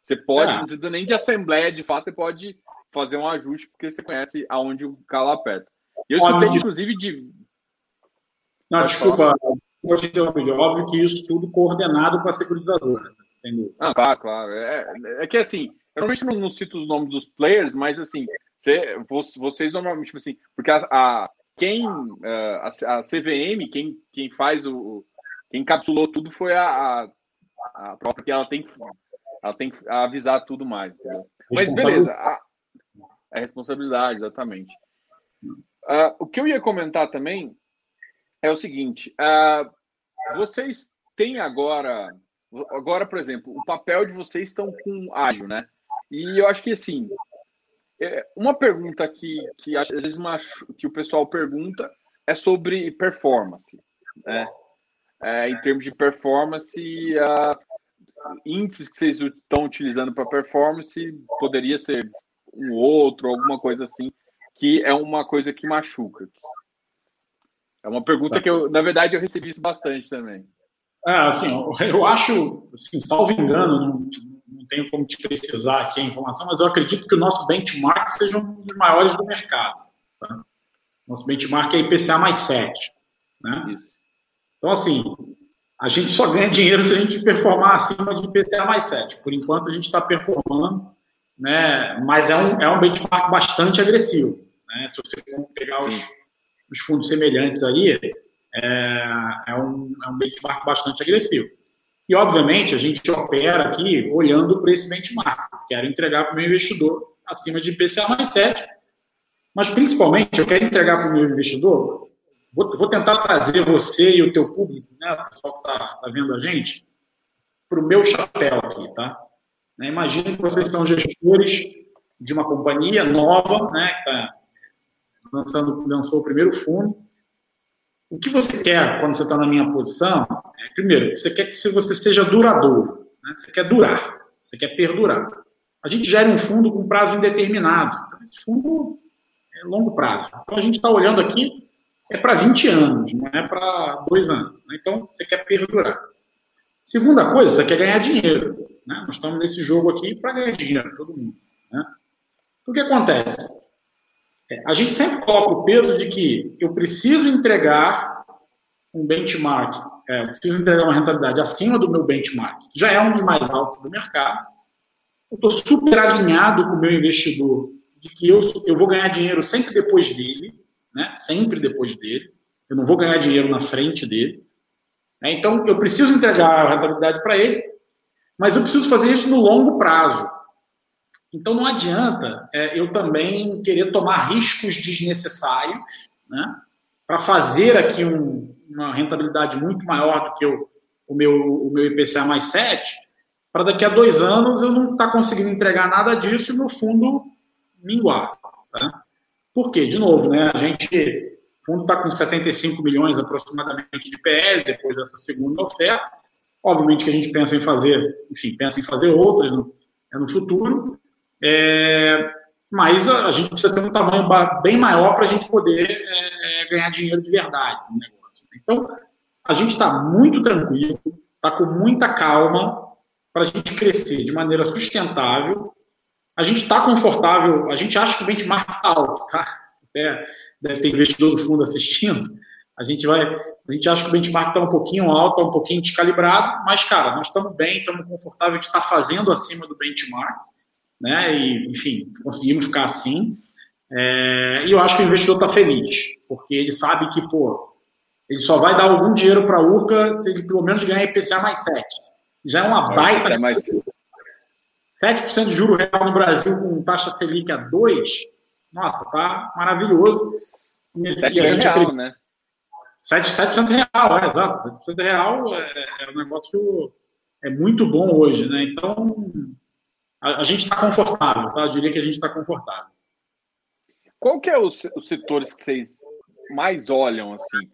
você pode, é. não precisa nem de assembleia, de fato, você pode fazer um ajuste porque você conhece aonde o calo aperta. E eu escutei, inclusive, de. Não, pode desculpa, interromper. Óbvio que isso tudo coordenado com a securitizadora. Ah, claro, claro. É, é que assim, eu normalmente não, não cito os nomes dos players, mas assim, você, vocês normalmente, tipo assim, porque a, a quem, a, a, CVM, quem, quem faz o. Quem encapsulou tudo foi a, a, própria, que ela tem, ela tem que avisar tudo mais, entendeu? Mas beleza, a, a responsabilidade, exatamente. Uh, o que eu ia comentar também é o seguinte: uh, vocês têm agora, agora, por exemplo, o papel de vocês estão com ágil, né? E eu acho que assim, é, uma pergunta que, que às vezes que o pessoal pergunta é sobre performance. Né? É, em termos de performance, uh, índices que vocês estão utilizando para performance poderia ser um outro, alguma coisa assim, que é uma coisa que machuca. É uma pergunta que eu, na verdade, eu recebi isso bastante também. É, assim, eu acho, assim, salvo engano, não, não tenho como te precisar aqui a informação, mas eu acredito que o nosso benchmark seja um dos maiores do mercado. Tá? Nosso benchmark é IPCA mais 7. Né? Então, assim, a gente só ganha dinheiro se a gente performar acima de IPCA mais 7. Por enquanto, a gente está performando, né? mas é um, é um benchmark bastante agressivo. Né? Se você pegar os, os fundos semelhantes aí, é, é, um, é um benchmark bastante agressivo. E, obviamente, a gente opera aqui olhando para esse benchmark. Quero entregar para o meu investidor acima de IPCA mais 7. Mas, principalmente, eu quero entregar para o meu investidor, vou, vou, tentar trazer você e o teu público, né, o pessoal que está tá vendo a gente, para o meu chapéu aqui, tá? Né, imagine que vocês são gestores de uma companhia nova, né, que está lançando, lançou o primeiro fundo, o que você quer quando você está na minha posição? É, primeiro, você quer que você seja duradouro. Né? Você quer durar. Você quer perdurar. A gente gera um fundo com prazo indeterminado. Então, esse fundo é longo prazo. Então, a gente está olhando aqui é para 20 anos, não é para dois anos. Né? Então, você quer perdurar. Segunda coisa, você quer ganhar dinheiro. Né? Nós estamos nesse jogo aqui para ganhar dinheiro, todo mundo. Né? Então, o que acontece? É, a gente sempre coloca o peso de que eu preciso entregar um benchmark, é, eu preciso entregar uma rentabilidade acima do meu benchmark, já é um dos mais altos do mercado. Eu estou super alinhado com o meu investidor de que eu, eu vou ganhar dinheiro sempre depois dele, né? sempre depois dele. Eu não vou ganhar dinheiro na frente dele. Né? Então, eu preciso entregar a rentabilidade para ele, mas eu preciso fazer isso no longo prazo. Então, não adianta é, eu também querer tomar riscos desnecessários né? para fazer aqui um, uma rentabilidade muito maior do que o, meu, o meu IPCA mais 7, para daqui a dois anos eu não estar tá conseguindo entregar nada disso e, no fundo, minguar. Tá? Por quê? De novo, né, a gente, o fundo está com 75 milhões aproximadamente de PL depois dessa segunda oferta. Obviamente que a gente pensa em fazer, enfim, pensa em fazer outras no, é no futuro, é, mas a, a, gente precisa ter um tamanho bem maior para a gente poder é, ganhar dinheiro de verdade no negócio. Então, a gente está muito tranquilo, está com muita calma para a gente crescer de maneira sustentável a gente está confortável, a gente acha que o benchmark está alto, tá? É, deve ter investidor do fundo assistindo. A gente vai, a gente acha que o benchmark está um pouquinho alto, tá um pouquinho descalibrado, mas, cara, nós estamos bem, estamos confortáveis de estar fazendo acima do benchmark, né? E, enfim, conseguimos ficar assim. É, e eu acho que o investidor está feliz, porque ele sabe que, pô, ele só vai dar algum dinheiro para a URCA se ele pelo menos ganhar IPCA mais 7. Já é uma baita. É mais... 7% de juro real no Brasil com taxa Selic a 2%, nossa, tá maravilhoso. 7% real, né? 7%, 7 real, é, exato. 7% real é, é um negócio é muito bom hoje, né? Então, a, a gente está confortável, tá? Eu diria que a gente está confortável. Qual que é os, os, setores que vocês mais olham, assim,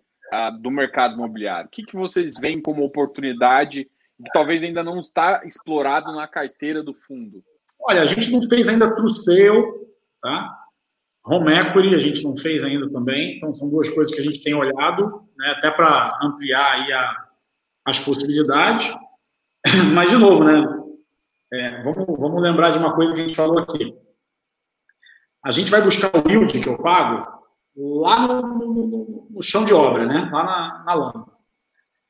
do mercado imobiliário? O que, que vocês veem como oportunidade que talvez ainda não está explorado na carteira do fundo? Olha, a gente não fez ainda True tá? Home Equity a gente não fez ainda também, então são duas coisas que a gente tem olhado, né, até para ampliar aí a, as possibilidades. Mas, de novo, né, é, vamos, vamos lembrar de uma coisa que a gente falou aqui. A gente vai buscar o yield que eu pago lá no, no, no chão de obra, né, lá na, na lama.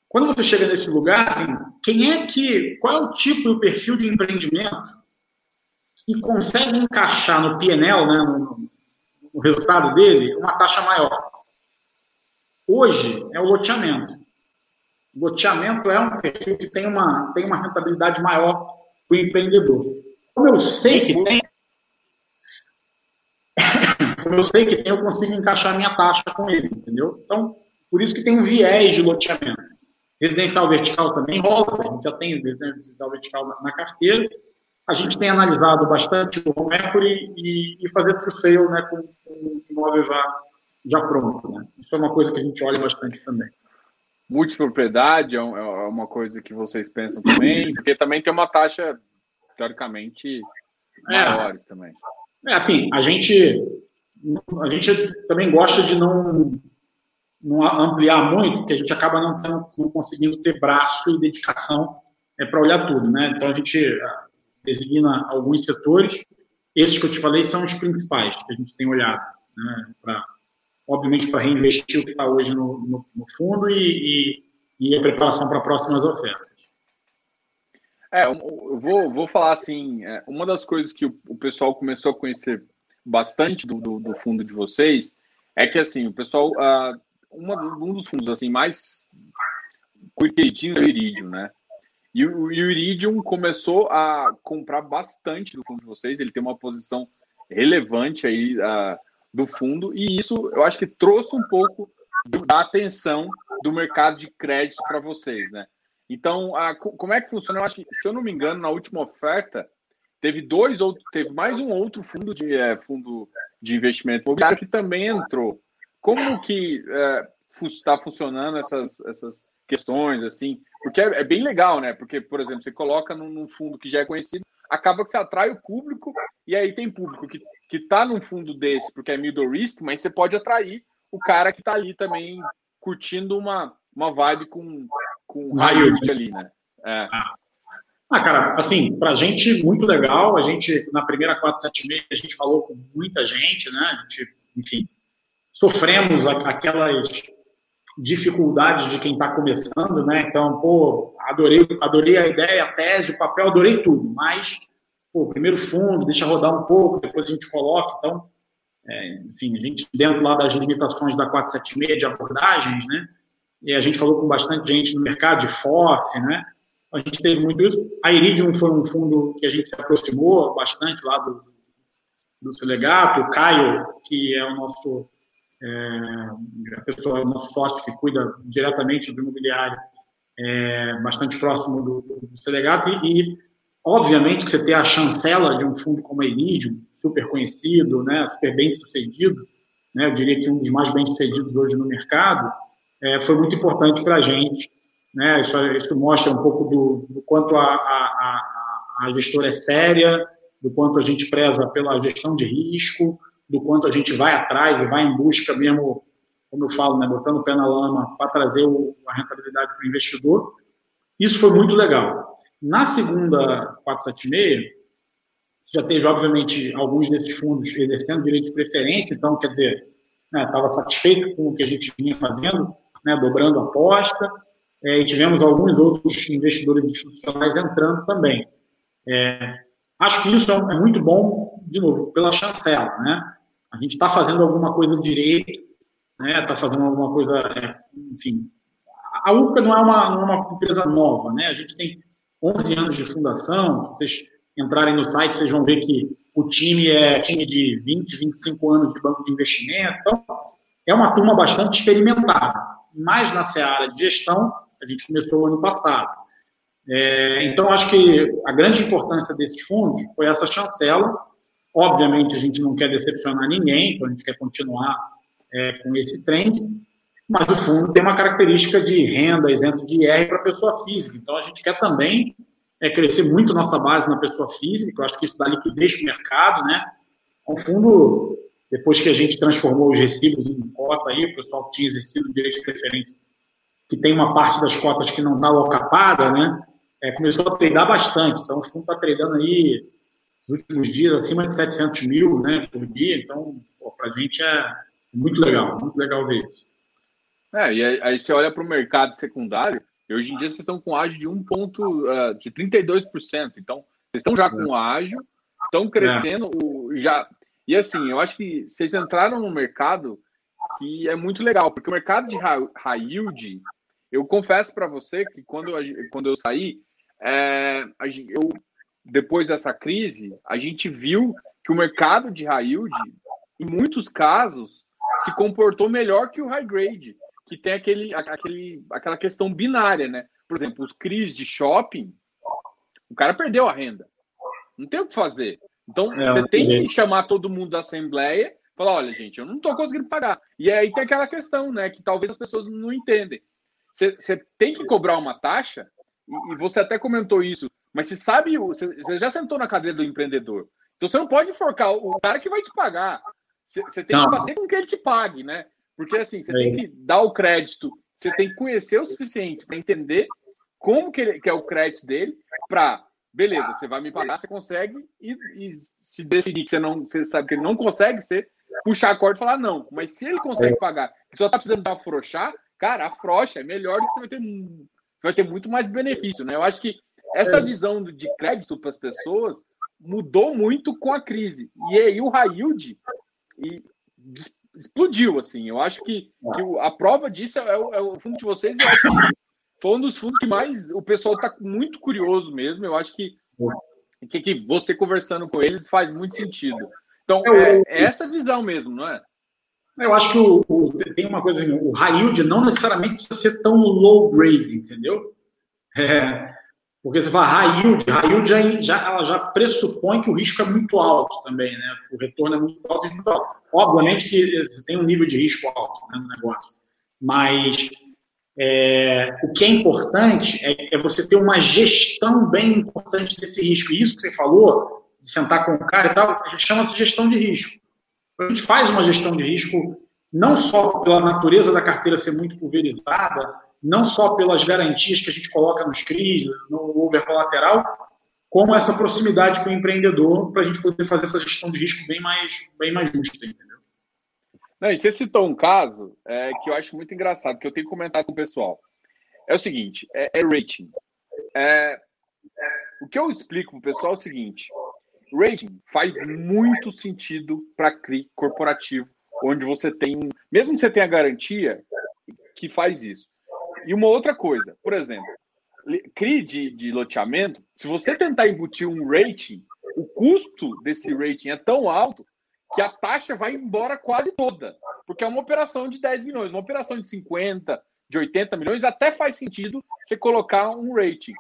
Quando você chega nesse lugar, assim, quem é que, qual é o tipo e o perfil de empreendimento que consegue encaixar no PNL, né, no, no resultado dele, uma taxa maior? Hoje é o loteamento. O loteamento é um perfil que tem uma, tem uma rentabilidade maior o empreendedor. Como eu sei que tem, como eu sei que tem, eu consigo encaixar minha taxa com ele, entendeu? Então, por isso que tem um viés de loteamento. Residencial vertical também rola, a gente já tem residencial vertical na, carteira. A gente tem analisado bastante o equity e, e fazer true sale né, com, com o imóvel já, já pronto. Né? Isso é uma coisa que a gente olha bastante também. Multipropriedade é, é uma coisa que vocês pensam também, porque também tem uma taxa, teoricamente, maiores é, também. É assim, a gente, a gente também gosta de não não ampliar muito, porque a gente acaba não, não conseguindo ter braço e dedicação é, para olhar tudo. Né? Então, a gente ah, designa alguns setores. Esses que eu te falei são os principais que a gente tem olhado. Né? Pra, obviamente, para reinvestir o que está hoje no, no, no fundo e, e, e, a preparação para próximas ofertas. É, eu vou, vou falar assim, é, uma das coisas que o, pessoal começou a conhecer bastante do, do, do, fundo de vocês é que assim o pessoal uh, uma, um dos fundos assim mais queridinhos é o Iridium, né? E o, o Iridium começou a comprar bastante do fundo de vocês, ele tem uma posição relevante aí uh, do fundo, e isso eu acho que trouxe um pouco da atenção do mercado de crédito para vocês, né? Então, a, como é que funciona? Eu acho que, se eu não me engano, na última oferta, teve dois ou teve mais um outro fundo de é, fundo de investimento imobiliário que também entrou. Como que está é, funcionando essas, essas questões, assim? Porque é, é, bem legal, né? Porque, por exemplo, você coloca num, num, fundo que já é conhecido, acaba que você atrai o público, e aí tem público que, que tá num fundo desse porque é middle risk, mas você pode atrair o cara que está ali também curtindo uma, uma vibe com, com Railde ali, né? É. Ah. ah, cara, assim, pra gente muito legal. A gente, na primeira 476, a gente falou com muita gente, né? A gente, enfim, sofremos aquelas dificuldades de quem está começando, né? Então, pô, adorei, adorei a ideia, a tese, o papel, adorei tudo, mas, pô, primeiro fundo, deixa rodar um pouco, depois a gente coloca. Então, é, enfim, a gente, dentro lá das limitações da 476 de abordagens, né? E a gente falou com bastante gente no mercado de FOF, né? A gente teve muito isso. A Iridium foi um fundo que a gente se aproximou bastante lá do, do Selegato. O Caio, que é o nosso é, a pessoa, o nosso sócio que cuida diretamente do imobiliário, é bastante próximo do, do Selegato. E, e, obviamente, que você ter a chancela de um fundo como a Iridium, super conhecido, né, super bem sucedido, né, eu diria que um dos mais bem sucedidos hoje no mercado, é, foi muito importante para a gente. Né? Isso, isso, mostra um pouco do, do quanto a, a, a, gestora é séria, do quanto a gente preza pela gestão de risco, do quanto a gente vai atrás vai em busca mesmo, como eu falo, né, botando o pé na lama para trazer o, a rentabilidade para o investidor. Isso foi muito legal. Na segunda 476, já teve, obviamente, alguns desses fundos exercendo direito de preferência, então, quer dizer, estava né, satisfeito com o que a gente vinha fazendo, né, dobrando a aposta, é, e tivemos alguns outros investidores institucionais entrando também. É, acho que isso é, é, muito bom, de novo, pela chancela. Né? A gente está fazendo alguma coisa direito, está né, tá fazendo alguma coisa, é, enfim. A UFCA não é uma, é uma empresa nova, né? a gente tem 11 anos de fundação, vocês entrarem no site, vocês vão ver que o time é time de 20, 25 anos de banco de investimento, então é uma turma bastante experimentada mais na seara de gestão, a gente começou ano passado. É, então, acho que a grande importância desses fundos foi essa chancela. Obviamente, a gente não quer decepcionar ninguém, então a gente quer continuar é, com esse trend, mas o fundo tem uma característica de renda isento de IR para pessoa física. Então, a gente quer também é, crescer muito nossa base na pessoa física, que eu acho que isso dá liquidez para o mercado, né? É um fundo depois que a gente transformou os recibos em cota aí, o pessoal que tinha exercido o direito de preferência, que tem uma parte das cotas que não está locapada, né? É, começou a treinar bastante. Então, o fundo está treinando aí nos últimos dias acima de 700 mil né, por dia. Então, para a gente é muito legal, muito legal ver isso. É, e aí, aí você olha para o mercado secundário, e hoje em dia vocês estão com ágio de 1 ponto, uh, de 32%. Então, vocês estão já com ágio, estão crescendo, é. o, já e assim, eu acho que vocês entraram no mercado que é muito legal, porque o mercado de high yield, eu confesso para você que quando eu, quando eu saí, é, eu, depois dessa crise, a gente viu que o mercado de high yield, em muitos casos, se comportou melhor que o high grade, que tem aquele, aquele, aquela questão binária, né? Por exemplo, os CRIs de shopping, o cara perdeu a renda. Não tem o que fazer. Então, é, você tem que chamar todo mundo da assembleia falar, olha, gente, eu não estou conseguindo pagar. E aí tem aquela questão, né, que talvez as pessoas não entendem. Você, você tem que cobrar uma taxa, e, e você até comentou isso, mas você sabe, você, já sentou na cadeira do empreendedor. Então você não pode enforcar o cara que vai te pagar. Você, você tem não. que fazer com que ele te pague, né? Porque assim, você é. tem que dar o crédito, você tem que conhecer o suficiente para entender como que, ele, que é o crédito dele, para beleza, você vai me pagar, você consegue, e, e se definir que você não, você sabe que ele não consegue, você puxar a corda e falar não. Mas se ele consegue é. pagar, só tá precisando afrouxar, cara, afrouxa, é melhor que você vai ter, você vai ter muito mais benefício, né? Eu acho que essa é. visão de crédito para as pessoas mudou muito com a crise. E aí o high yield e explodiu, assim. Eu acho que, que a prova disso é o, é o fundo de vocês. Eu acho que foi um dos fundos que mais o pessoal está muito curioso mesmo. Eu acho que, que, que, você conversando com eles faz muito sentido. Então, é, é essa visão mesmo, não é? Eu acho que o, o, tem uma coisa o high yield não necessariamente precisa ser tão low grade, entendeu? É, porque você fala high yield, high yield já, já, ela já pressupõe que o risco é muito alto também, né? O retorno é muito alto, muito alto. Obviamente que tem um nível de risco alto né, no negócio, mas é, o que é importante é, é, você ter uma gestão bem importante desse risco. Isso que você falou, de sentar com o cara e tal, chama-se gestão de risco. A gente faz uma gestão de risco não só pela natureza da carteira ser muito pulverizada, não só pelas garantias que a gente coloca nos CRIs, no over colateral, como essa proximidade com o empreendedor para a gente poder fazer essa gestão de risco bem mais, bem mais justa, entendeu? Não, e você citou um caso é, que eu acho muito engraçado, que eu tenho comentado com o pessoal. É o seguinte, é, é rating. É, o que eu explico para o pessoal é o seguinte, rating faz muito sentido para CRI corporativo, onde você tem, mesmo que você tenha garantia, que faz isso. E uma outra coisa, por exemplo, CRI de, de loteamento, se você tentar embutir um rating, o custo desse rating é tão alto que a taxa vai embora quase toda, porque é uma operação de 10 milhões, uma operação de 50, de 80 milhões, até faz sentido você colocar um rating.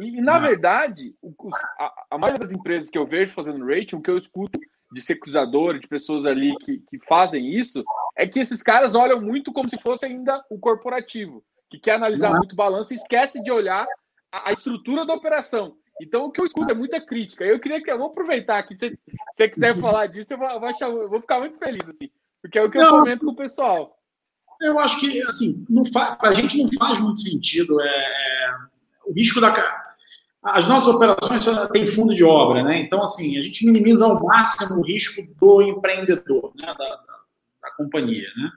E, na verdade, os, a, a, maioria das empresas que eu vejo fazendo rating, o que eu escuto de securizador, de pessoas ali que, que fazem isso, é que esses caras olham muito como se fosse ainda o corporativo que quer analisar muito balanço e esquece de olhar a, a, estrutura da operação. Então, o que eu escuto é muita crítica. Eu queria que eu vou aproveitar aqui. Se você quiser uhum. falar disso, eu vou, eu vou, achar, eu vou ficar muito feliz, assim, porque é o que eu comento com o pessoal. Eu acho que, assim, para a gente não faz muito sentido. É, é, o risco da. As nossas operações têm fundo de obra, né? Então, assim, a gente minimiza ao máximo o risco do empreendedor, né? da, da, da companhia, né?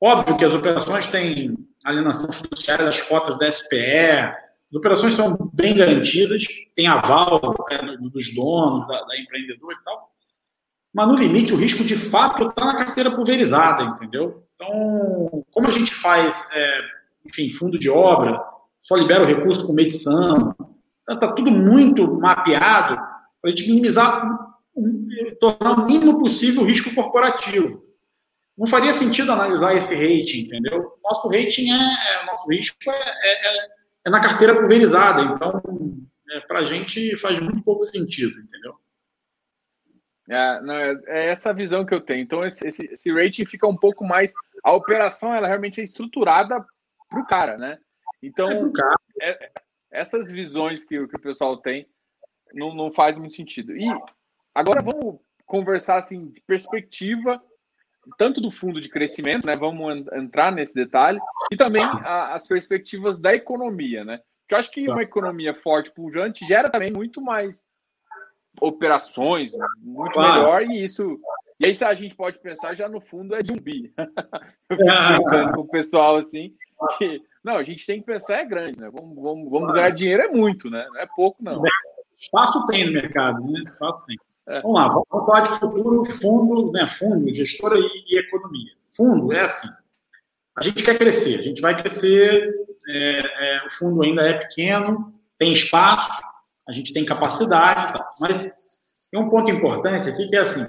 Óbvio que as operações têm alienação fiduciária das cotas da SPE, as operações são bem garantidas, tem aval né, dos donos, da, da empreendedora e tal. Mas no limite, o risco de fato está na carteira pulverizada, entendeu? Então, como a gente faz, é, enfim, fundo de obra, só libera o recurso com medição, está tá tudo muito mapeado para a gente minimizar, tornar o mínimo possível o risco corporativo não faria sentido analisar esse rating, entendeu? Nosso rating é, é nosso risco é, é, é, é na carteira pulverizada, então é, para a gente faz muito pouco sentido, entendeu? É, não, é, é essa visão que eu tenho. Então esse, esse, esse, rating fica um pouco mais, a operação ela realmente é estruturada para o cara, né? Então é essas visões que, que o pessoal tem não, não faz muito sentido. E agora vamos conversar assim de perspectiva tanto do fundo de crescimento, né? Vamos entrar nesse detalhe, e também a, as perspectivas da economia, né? Porque eu acho que uma economia forte, pujante, gera também muito mais operações, muito claro. melhor, e isso. E aí, se a gente pode pensar já no fundo é de um bi. eu fico brincando com o pessoal assim, que não, a gente tem que pensar é grande, né? Vamos, vamos, vamos ganhar dinheiro, é muito, né? Não é pouco, não. Espaço tem no mercado, né? Espaço tem. É. Vamos lá, vamos falar de futuro, fundo, né, fundo, gestora e, e, economia. Fundo é assim, a gente quer crescer, a gente vai crescer, é, é, o fundo ainda é pequeno, tem espaço, a gente tem capacidade, tá? mas tem um ponto importante aqui que é assim,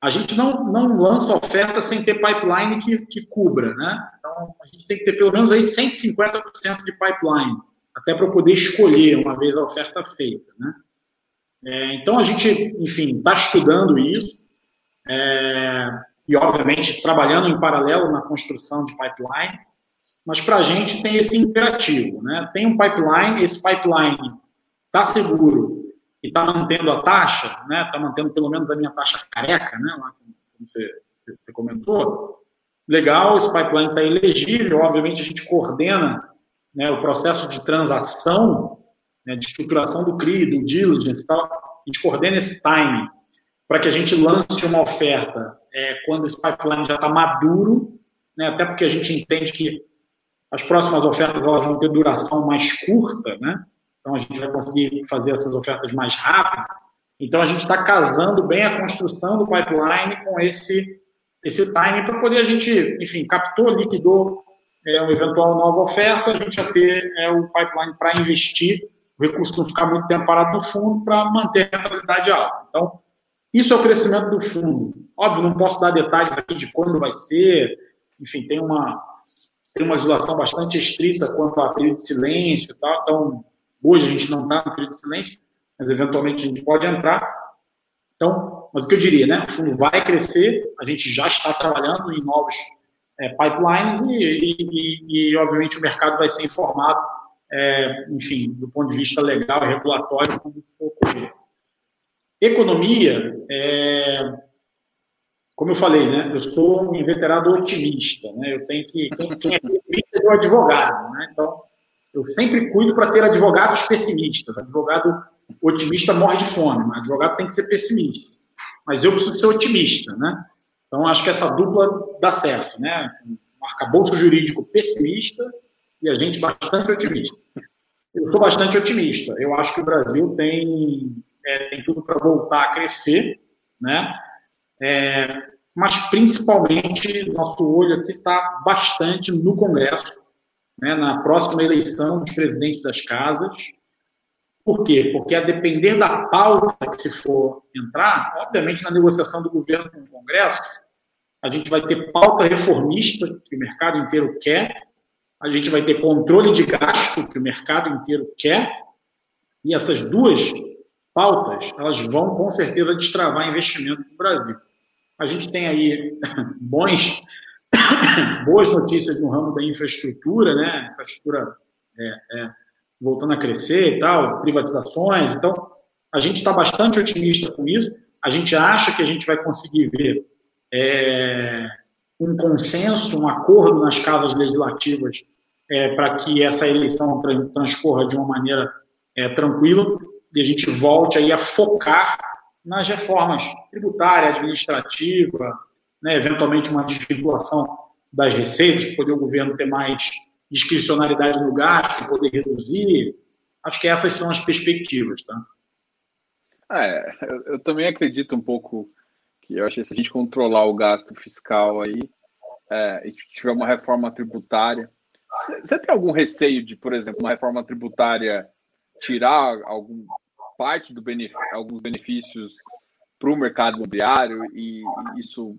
a gente não, não lança oferta sem ter pipeline que, que cubra, né? Então, a gente tem que ter pelo menos aí 150% de pipeline, até para poder escolher uma vez a oferta feita, né? É, então, a gente, enfim, está estudando isso é, e, obviamente, trabalhando em paralelo na construção de pipeline, mas para a gente tem esse imperativo, né? Tem um pipeline, esse pipeline está seguro e está mantendo a taxa, né? Está mantendo pelo menos a minha taxa careca, né? Lá, como você, você comentou. Legal, esse pipeline está elegível, obviamente a gente coordena né, o processo de transação né, de estruturação do CRI, do diligence tal, a gente coordena esse time para que a gente lance uma oferta é, quando esse pipeline já está maduro, né, até porque a gente entende que as próximas ofertas elas vão ter duração mais curta, né? Então a gente vai conseguir fazer essas ofertas mais rápido. Então a gente está casando bem a construção do pipeline com esse esse time para poder a gente, enfim, captou, liquidou é, uma eventual nova oferta, a gente já ter é, o pipeline para investir o recurso não ficar muito tempo parado no fundo para manter a rentabilidade alta. Então, isso é o crescimento do fundo. Óbvio, não posso dar detalhes aqui de quando vai ser, enfim, tem uma, tem uma legislação bastante estrita quanto a período de silêncio e tal, então, hoje a gente não está no período de silêncio, mas eventualmente a gente pode entrar. Então, mas o que eu diria, né? O fundo vai crescer, a gente já está trabalhando em novos é, pipelines e, e, e, e, obviamente, o mercado vai ser informado é, enfim, do ponto de vista legal e regulatório, como ocorrer. Economia, é, como eu falei, né? Eu sou um inveterado otimista, né? Eu tenho que quem, é pessimista é o advogado, né? Então eu sempre cuido para ter advogados pessimistas. Advogado otimista morre de fome, mas advogado tem que ser pessimista. Mas eu preciso ser otimista, né? Então acho que essa dupla dá certo, né? Um arcabouço jurídico pessimista e a gente bastante otimista. Eu sou bastante otimista. Eu acho que o Brasil tem, é, tem tudo para voltar a crescer, né? É, mas principalmente nosso olho aqui está bastante no Congresso, né, na próxima eleição dos presidentes das casas. Por quê? Porque a depender da pauta que se for entrar, obviamente na negociação do governo com o Congresso, a gente vai ter pauta reformista, que o mercado inteiro quer, a gente vai ter controle de gasto, que o mercado inteiro quer, e essas duas pautas, elas vão com certeza destravar investimento no Brasil. A gente tem aí bons, boas notícias no ramo da infraestrutura, né? Infraestrutura é, é, voltando a crescer e tal, privatizações. Então, a gente está bastante otimista com isso. A gente acha que a gente vai conseguir ver é, um consenso, um acordo nas casas legislativas é, para que essa eleição transcorra de uma maneira é, tranquila e a gente volte aí a focar nas reformas tributária, administrativa, né, eventualmente uma desvirtuação das receitas, poder o governo ter mais discricionalidade no gasto, poder reduzir. Acho que essas são as perspectivas, tá? É, eu, eu também acredito um pouco que eu acho que se a gente controlar o gasto fiscal aí é, e tiver uma reforma tributária, você tem algum receio de, por exemplo, uma reforma tributária tirar algum parte do alguns benefícios para o mercado imobiliário e isso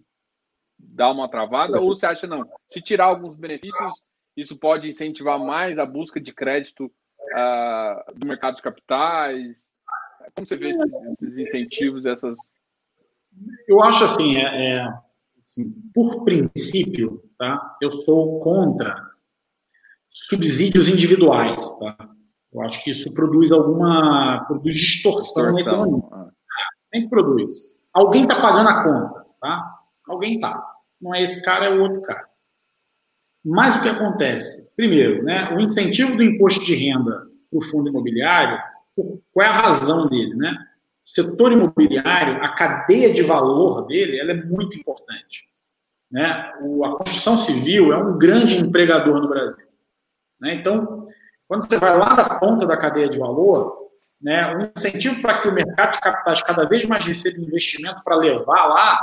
dá uma travada? Ou você acha não? Se tirar alguns benefícios, isso pode incentivar mais a busca de crédito uh, do mercado de capitais? Como você vê esses, esses incentivos, essas eu acho assim, é, é assim, por princípio, tá? Eu sou contra subsídios individuais, tá? Eu acho que isso produz alguma produz distorção, distorção. na economia. Ah. Sempre produz. Alguém está pagando a conta, tá? Alguém está. Não é esse cara, é o outro cara. Mas o que acontece? Primeiro, né, o incentivo do imposto de renda para o fundo imobiliário, qual é a razão dele, né? setor imobiliário, a cadeia de valor dele, ela é muito importante. Né? O, a construção civil é um grande empregador no Brasil. Né? Então, quando você vai lá da ponta da cadeia de valor, né, um incentivo para que o mercado de capitais cada vez mais receba investimento para levar lá,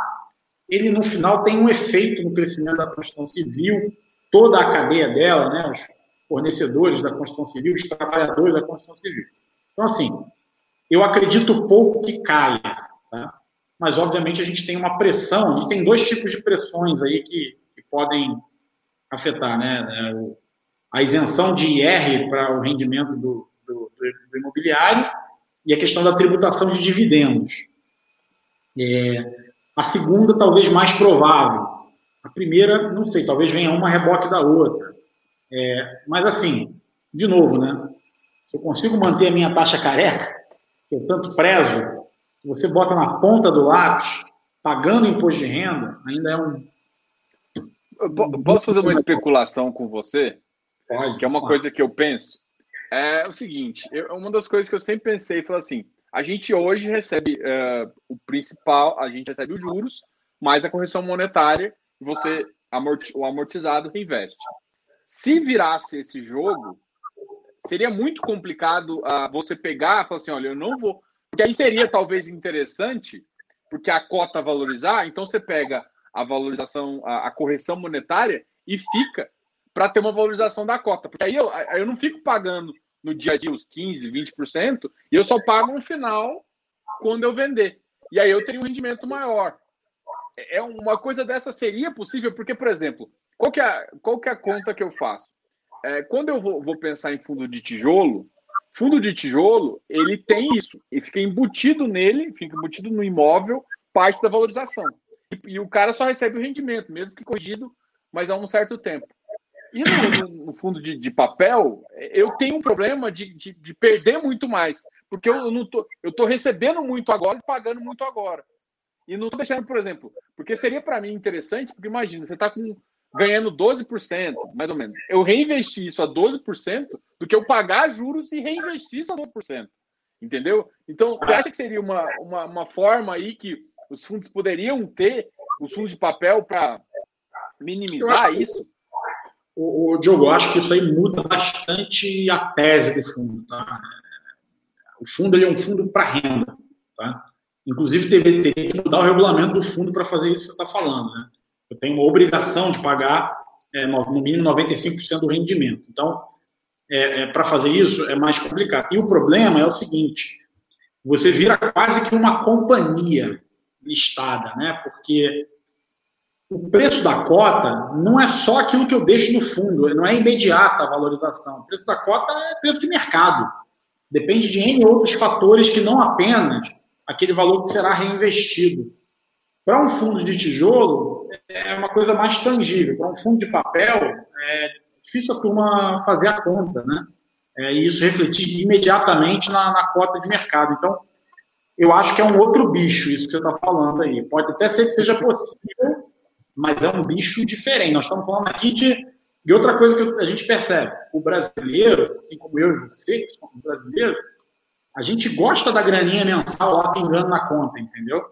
ele no final tem um efeito no crescimento da construção civil, toda a cadeia dela, né, os fornecedores da construção civil, os trabalhadores da construção civil. Então, assim, eu acredito pouco que caia, tá? mas obviamente a gente tem uma pressão, a gente tem dois tipos de pressões aí que, que podem afetar, né? É, a isenção de IR para o rendimento do, do, do, imobiliário e a questão da tributação de dividendos. É, a segunda, talvez mais provável. A primeira, não sei, talvez venha uma reboque da outra. É, mas assim, de novo, né? Se eu consigo manter a minha taxa careca, que eu tanto prezo, se você bota na ponta do lápis, pagando imposto de renda, ainda é um. Posso fazer uma especulação com você? Pode. Que é uma pode. coisa que eu penso. É o seguinte: eu, uma das coisas que eu sempre pensei foi assim: a gente hoje recebe uh, o principal, a gente recebe os juros, mais a correção monetária, você, amorti o amortizado, reinveste. Se virasse esse jogo, seria muito complicado uh, você pegar e falar assim: olha, eu não vou. Porque aí seria talvez interessante, porque a cota valorizar, então você pega a valorização, a, a correção monetária e fica para ter uma valorização da cota. Porque aí eu, aí eu não fico pagando no dia a dia os 15%, 20%, e eu só pago no final quando eu vender. E aí eu teria um rendimento maior. É, é uma coisa dessa seria possível, porque, por exemplo, qual que é, qual que é a conta que eu faço? é, quando eu vou, vou, pensar em fundo de tijolo, fundo de tijolo, ele tem isso, e fica embutido nele, fica embutido no imóvel, parte da valorização. E, e o cara só recebe o rendimento, mesmo que corrigido, mas há um certo tempo. E no, no fundo de, de, papel, eu tenho um problema de, de, de perder muito mais, porque eu não tô, eu tô recebendo muito agora e pagando muito agora. E não estou deixando, por exemplo, porque seria para mim interessante, porque imagina, você está com ganhando 12%, mais ou menos. Eu reinvesti isso a 12% do que eu pagar juros e reinvestir isso a 12%. Entendeu? Então, você acha que seria uma, uma, uma forma aí que os fundos poderiam ter, os fundos de papel, para minimizar isso? O, o Diogo, eu acho que isso aí muda bastante a tese do fundo. Tá? O fundo ele é um fundo para renda. Tá? Inclusive, teria, que mudar o regulamento do fundo para fazer isso que você está falando. Né? Eu tenho uma obrigação de pagar é, no mínimo 95% do rendimento. Então, é, é, para fazer isso é mais complicado. E o problema é o seguinte: você vira quase que uma companhia listada, né? Porque o preço da cota não é só aquilo que eu deixo no fundo, não é imediata a valorização. O preço da cota é preço de mercado. Depende de N outros fatores que não apenas aquele valor que será reinvestido. Para um fundo de tijolo, é uma coisa mais tangível. Para um fundo de papel, é difícil a turma fazer a conta, né? É, e isso refletir imediatamente na, na cota de mercado. Então, eu acho que é um outro bicho isso que você está falando aí. Pode até ser que seja possível, mas é um bicho diferente. Nós estamos falando aqui de, de outra coisa que a gente percebe. O brasileiro, assim como eu e você, que somos brasileiros, a gente gosta da graninha mensal lá pingando na conta, entendeu?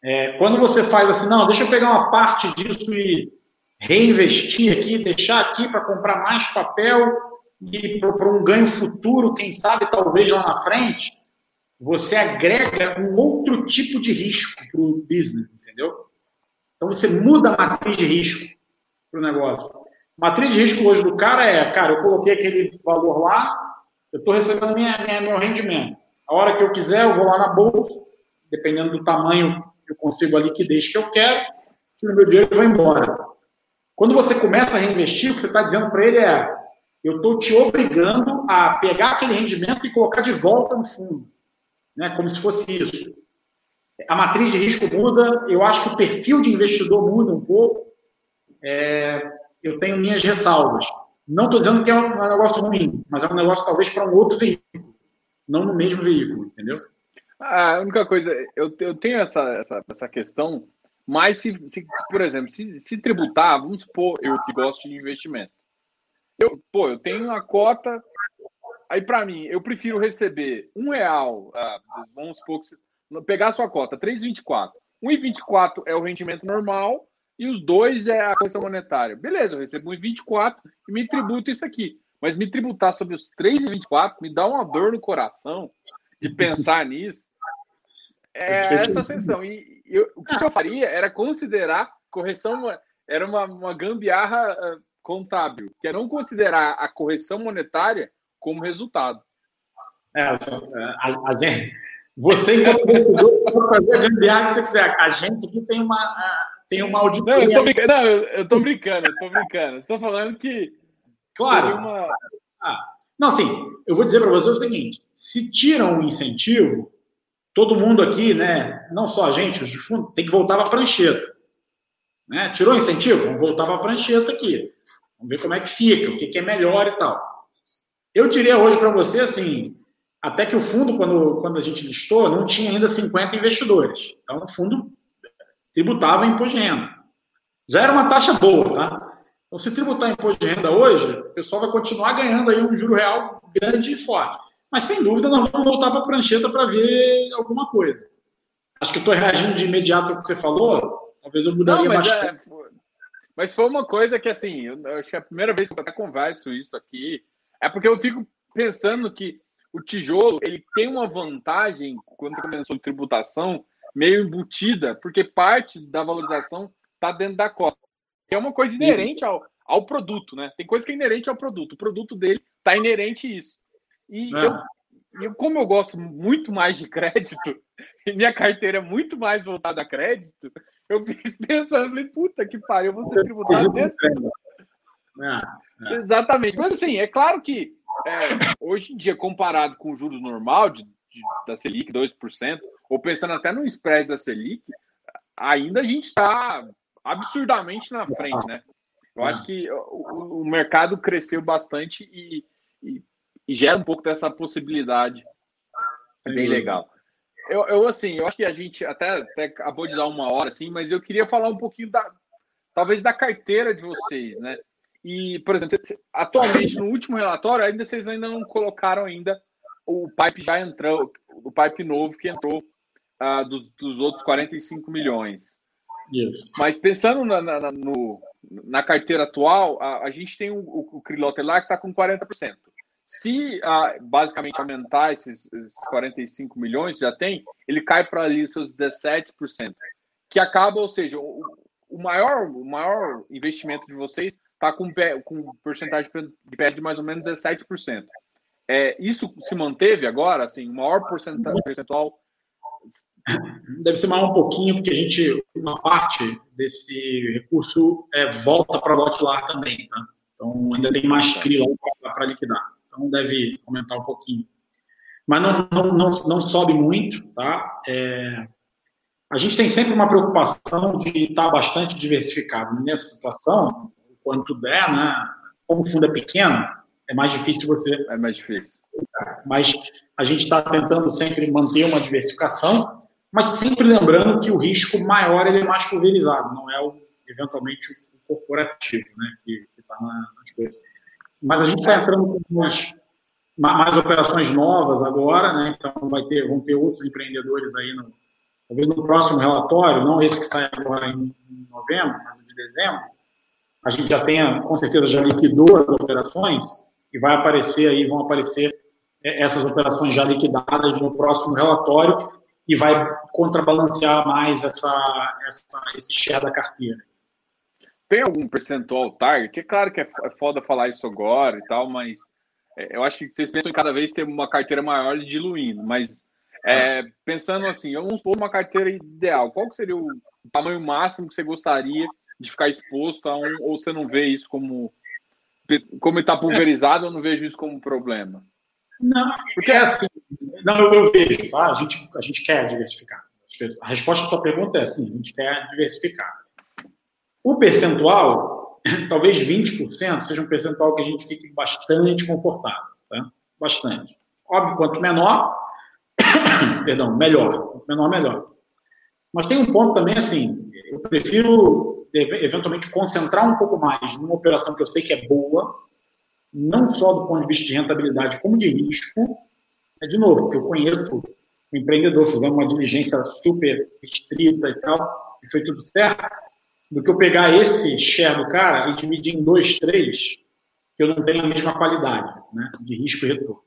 É, quando você faz assim, não, deixa eu pegar uma parte disso e reinvestir aqui, deixar aqui para comprar mais papel e para um ganho futuro, quem sabe talvez lá na frente, você agrega um outro tipo de risco para o business, entendeu? Então você muda a matriz de risco para o negócio. Matriz de risco hoje do cara é, cara, eu coloquei aquele valor lá, eu estou recebendo minha, minha, meu rendimento. A hora que eu quiser, eu vou lá na bolsa, dependendo do tamanho eu consigo a liquidez que eu quero, e o meu dinheiro vai embora. Quando você começa a reinvestir, o que você está dizendo para ele é: eu estou te obrigando a pegar aquele rendimento e colocar de volta no fundo, né? como se fosse isso. A matriz de risco muda, eu acho que o perfil de investidor muda um pouco. É, eu tenho minhas ressalvas. Não estou dizendo que é um negócio ruim, mas é um negócio talvez para um outro veículo, não no mesmo veículo, entendeu? A única coisa, eu, eu tenho essa, essa, essa questão, mas se, se por exemplo, se, se, tributar, vamos supor, eu que gosto de investimento. Eu, pô, eu tenho uma cota, aí para mim, eu prefiro receber um real, ah, vamos supor, pegar a sua cota, 3,24. 1,24 é o rendimento normal e os dois é a correção monetária. Beleza, eu recebo 1,24 e me tributo isso aqui. Mas me tributar sobre os 3,24 me dá uma dor no coração de pensar nisso. É essa ascensão. E eu, o que eu faria era considerar correção, era uma, uma gambiarra uh, contábil, que é não considerar a correção monetária como resultado. É, a, a, a gente, você, enquanto investidor, pode fazer a gambiarra que você quiser. A gente aqui tem uma, tem uma auditoria. Não, eu tô brincando, não, eu tô brincando, eu tô brincando. Estou falando que. Claro. Uma... Ah, não, sim, eu vou dizer para você o seguinte: se tiram um incentivo, todo mundo aqui, né, não só a gente, os fundos, tem que voltar para a prancheta. Né? Tirou incentivo? Vamos voltar para a prancheta aqui. Vamos ver como é que fica, o que, que é melhor e tal. Eu diria hoje para você assim, até que o fundo, quando, quando a gente listou, não tinha ainda 50 investidores. Então, o fundo tributava imposto de renda. Já era uma taxa boa, tá? Então, se tributar imposto de renda hoje, o pessoal vai continuar ganhando aí um juro real grande e forte. Mas, sem dúvida, nós vamos voltar para a prancheta para ver alguma coisa. Acho que estou reagindo de imediato ao que você falou. Talvez eu mudaria Não, mas bastante. É, mas foi uma coisa que, assim, eu, acho que é a primeira vez que eu até converso isso aqui, é porque eu fico pensando que o tijolo ele tem uma vantagem quando começou a tributação meio embutida, porque parte da valorização está dentro da cota. É uma coisa inerente ao, ao produto, né? Tem coisa que é inerente ao produto. O produto dele está inerente a isso. E é. eu, eu, como eu gosto muito mais de crédito, e minha carteira é muito mais voltada a crédito, eu fico pensando, falei, puta que pariu, eu vou ser tributado desse. É, é. Exatamente. Mas assim, é claro que é, hoje em dia, comparado com o juros normal de, de, da Selic, 2%, ou pensando até no spread da Selic, ainda a gente está absurdamente na frente, né? Eu acho que o, o mercado cresceu bastante e, e, e, gera um pouco dessa possibilidade. É bem legal. eu, eu, assim, eu acho que a gente até, até acabou de dar uma hora, assim, mas eu queria falar um pouquinho da, talvez da carteira de vocês, né? E, por exemplo, atualmente no último relatório, ainda vocês ainda não colocaram ainda o pipe já entrou, o pipe novo que entrou uh, dos, dos outros 45 milhões. Isso. Mas pensando na, na, no, na carteira atual, a, a gente tem o, o, lá que está com 40%. Se uh, basicamente aumentar esses, esses 45 milhões, já tem, ele cai para ali os seus 17%. Que acaba, ou seja, o, o, maior, o maior investimento de vocês está com, com porcentagem de pé de mais ou menos 17%. É, isso se manteve agora, assim, o maior percentual deve ser maior um pouquinho, porque a gente, uma parte desse recurso é, volta para o Hotlar também, tá? Então, ainda tem mais CRI lá para liquidar. Então, deve aumentar um pouquinho. Mas não, não, não, não sobe muito, tá? É, a gente tem sempre uma preocupação de estar bastante diversificado. Nessa situação, quanto der, né? Como o fundo é pequeno, é mais difícil você... É mais difícil. Mas a gente está tentando sempre manter uma diversificação mas sempre lembrando que o risco maior ele é mais pulverizado, não é o, eventualmente o corporativo, né, que está nas coisas. Mas a gente está entrando com umas, mais operações novas agora, né, então vai ter, vão ter outros empreendedores aí, no, talvez no próximo relatório, não esse que sai agora em, em novembro, mas de dezembro, a gente já tenha, com certeza, já liquidou as operações e vai aparecer aí, vão aparecer é, essas operações já liquidadas no próximo relatório, e vai contrabalancear mais essa, essa, esse share da carteira. Tem algum percentual target? É claro que é, é foda falar isso agora e tal, mas é, eu acho que vocês pensam em cada vez ter uma carteira maior diluindo, mas é, pensando assim, vamos supor uma carteira ideal, qual seria o tamanho máximo que você gostaria de ficar exposto a um, ou você não vê isso como como está pulverizado, eu não vejo isso como problema? Não, porque é assim, não, eu, vejo, tá? A gente, a gente quer diversificar. A resposta à sua pergunta é sim, a gente quer diversificar. O percentual, talvez 20%, seja um percentual que a gente fique bastante confortável, tá? Bastante. Óbvio, quanto menor, perdão, melhor. Menor, melhor. Mas tem um ponto também, assim, eu prefiro eventualmente concentrar um pouco mais numa operação que eu sei que é boa, não só do ponto de vista de rentabilidade, como de risco, é de novo, porque eu conheço um empreendedor, fizemos uma diligência super estrita e tal, e foi tudo certo, do que eu pegar esse share do cara e dividir em dois, três, que eu não tenho a mesma qualidade né, de risco e retorno.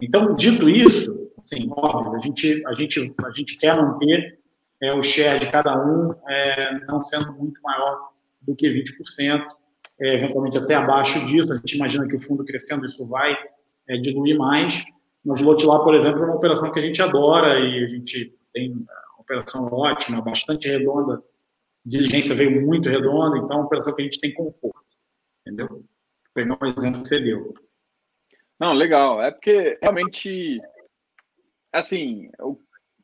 Então, dito isso, assim, óbvio, a gente, a gente, a gente quer manter é, o share de cada um é, não sendo muito maior do que 20%, é, eventualmente até abaixo disso. A gente imagina que o fundo crescendo isso vai é, diluir mais, mas lote lá, por exemplo, é uma operação que a gente adora e a gente tem uma operação ótima, bastante redonda. Diligência veio muito redonda, então é uma operação que a gente tem conforto. Entendeu? Pegar um exemplo que você deu. Não, legal. É porque realmente, assim, o,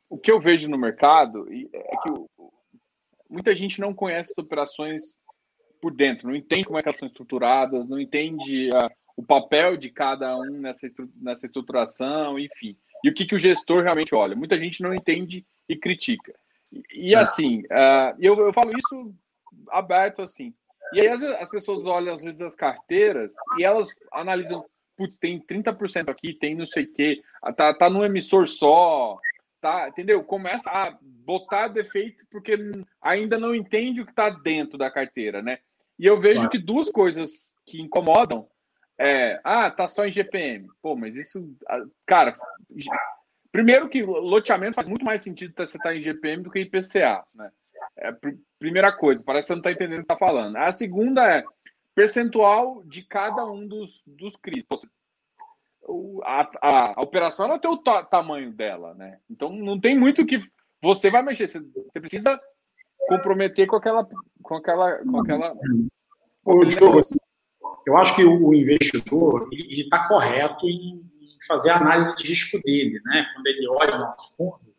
o que eu vejo no mercado é que muita gente não conhece as operações por dentro, não entende como é que elas são estruturadas, não entende a, o papel de cada um nessa, nessa estruturação, enfim. E o que, que o gestor realmente olha. Muita gente não entende e critica. E, e assim, uh, eu, eu falo isso aberto assim. E aí as, as pessoas olham às vezes as carteiras e elas analisam, putz, tem 30% aqui, tem não sei o quê, tá, tá num emissor só, tá, entendeu? Começa a botar defeito porque ainda não entende o que está dentro da carteira, né? E eu vejo claro. que duas coisas que incomodam é, ah, tá só em GPM. Pô, mas isso, cara, primeiro que loteamento faz muito mais sentido você estar tá em GPM do que em PCA, né? É, primeira coisa, parece que você não está entendendo o que está falando. A segunda é percentual de cada um dos, dos CRIs. A, a, a operação não tem o tamanho dela, né? Então não tem muito que você vai mexer. Você, você precisa comprometer com aquela. Com aquela, com aquela... Ô, Diogo, eu acho que o investidor está correto em fazer a análise de risco dele, né? Quando ele olha o nosso fundo,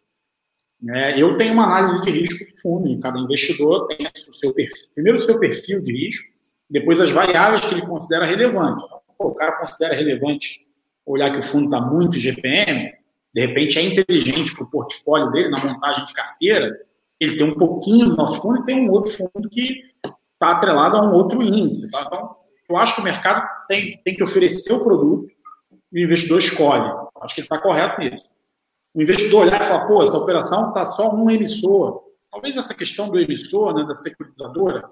né? eu tenho uma análise de risco do fundo. Cada investidor tem o seu perfil, primeiro o seu perfil de risco, depois as variáveis que ele considera relevantes. Pô, o cara considera relevante olhar que o fundo está muito GPM, de repente é inteligente para o portfólio dele, na montagem de carteira, ele tem um pouquinho do nosso fundo e tem um outro fundo que está atrelado a um outro índice. Tá? Então, eu acho que o mercado tem, tem que oferecer o produto e o investidor escolhe. Acho que ele está correto nisso. O investidor olhar e falar, pô, essa operação está só um emissor. Talvez essa questão do emissor, né, da securitizadora,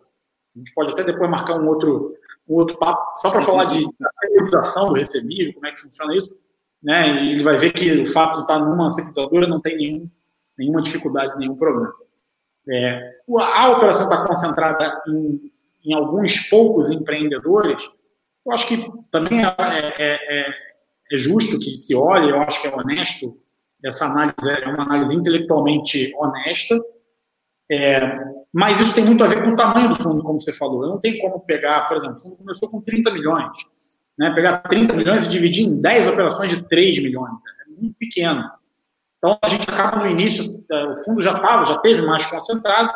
a gente pode até depois marcar um outro, um outro papo, só para falar de securitização do recebível, como é que funciona isso, né? E ele vai ver que o fato de estar numa securitizadora não tem nenhum, nenhuma dificuldade, nenhum problema. É, a operação está concentrada em, em, alguns poucos empreendedores. Eu acho que também é, é, é, é justo que se olhe, eu acho que é honesto. Essa análise é uma análise intelectualmente honesta. Mas isso tem muito a ver com o tamanho do fundo, como você falou. Eu não tenho como pegar, por exemplo, o fundo começou com 30 milhões. Né? Pegar 30 milhões e dividir em 10 operações de 3 milhões. É muito pequeno. Então, a gente acaba no início, é, o fundo já estava, já teve mais concentrado.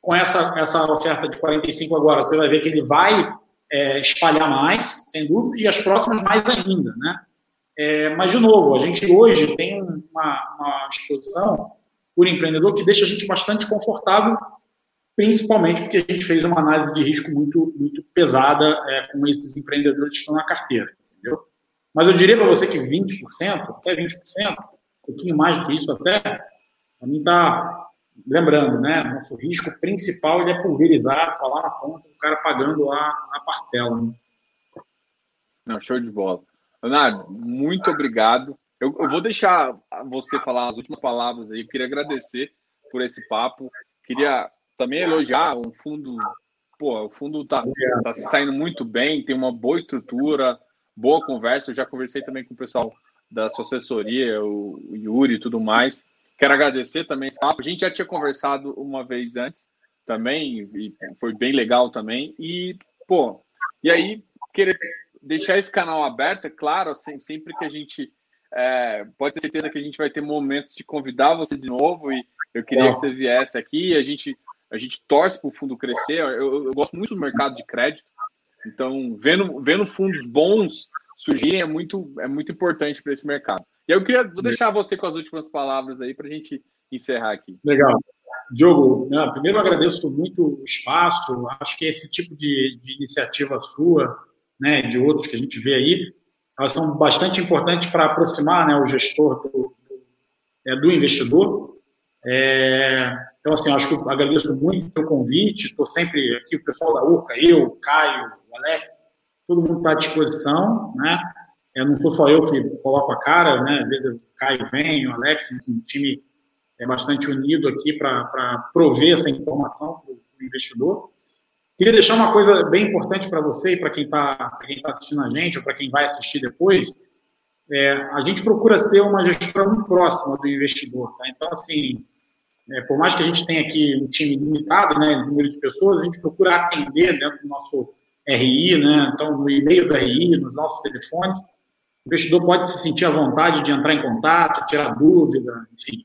Com essa, essa oferta de 45 agora, você vai ver que ele vai é, espalhar mais, sem dúvida, e as próximas mais ainda, né? É, mas, de novo, a gente hoje tem uma, uma exposição por empreendedor que deixa a gente bastante confortável, principalmente porque a gente fez uma análise de risco muito, muito pesada é, com esses empreendedores que estão na carteira, entendeu? Mas eu diria para você que 20%, até 20%, um pouquinho mais do que isso até, para mim está, lembrando, né, nosso risco principal é pulverizar, falar na conta, o cara pagando a, a parcela. Né? Não, show de bola. Leonardo, muito obrigado. Eu, eu, vou deixar você falar as últimas palavras aí. Eu queria agradecer por esse papo. Queria também elogiar o fundo. Pô, o fundo está tá saindo muito bem, tem uma boa estrutura, boa conversa. Eu já conversei também com o pessoal da sua assessoria, o Yuri e tudo mais. Quero agradecer também esse papo. A gente já tinha conversado uma vez antes também, e foi bem legal também. E, pô, e aí, querer deixar esse canal aberto, é claro, assim, sempre que a gente. É, pode ter certeza que a gente vai ter momentos de convidar você de novo e eu queria que você viesse aqui. A gente, a gente torce para o fundo crescer. Eu, eu gosto muito do mercado de crédito, então, vendo, vendo fundos bons surgirem é muito, é muito importante para esse mercado. E eu queria vou deixar você com as últimas palavras aí para a gente encerrar aqui. Legal. Diogo, né, primeiro agradeço muito o espaço. Acho que esse tipo de, de iniciativa sua, né, de outros que a gente vê aí, elas são bastante importantes para aproximar né, o gestor do, do, é, do investidor. É, então, assim, acho que agradeço muito o convite. Estou sempre aqui, o pessoal da URCA, eu, Caio, o Alex, todo mundo está à disposição, né? Eu não sou só eu que coloco a cara, né? Às vezes o Caio vem, o Alex, um time é bastante unido aqui para prover essa informação para o investidor. Queria deixar uma coisa bem importante para você e para quem está tá assistindo a gente, ou para quem vai assistir depois. É, a gente procura ser uma gestora muito próxima do investidor. Tá? Então, assim, é, por mais que a gente tenha aqui um time limitado, né, número de pessoas, a gente procura atender dentro do nosso RI, né? Então, no e-mail do RI, nos nossos telefones, o investidor pode se sentir à vontade de entrar em contato, tirar dúvida, enfim.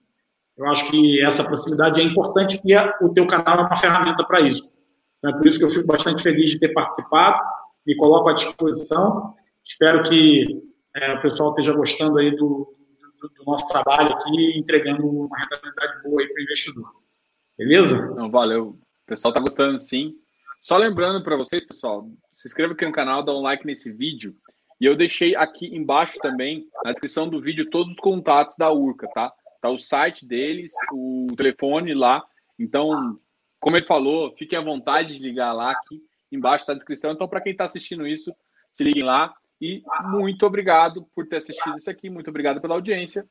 Eu acho que essa proximidade é importante e o teu canal é uma ferramenta para isso. Então, é por isso que eu fico bastante feliz de ter participado, me coloco à disposição. Espero que é, o pessoal esteja gostando aí do, do, do nosso trabalho aqui, entregando uma rentabilidade boa aí para o investidor. Beleza? Não, valeu. O pessoal está gostando sim. Só lembrando para vocês, pessoal, se inscreva aqui no canal, dá um like nesse vídeo. E eu deixei aqui embaixo também, na descrição do vídeo, todos os contatos da Urca, tá? Tá o site deles, o telefone lá. Então, como ele falou, fiquem à vontade de ligar lá aqui embaixo da descrição. Então, para quem está assistindo isso, se liguem lá. E muito obrigado por ter assistido isso aqui, muito obrigado pela audiência.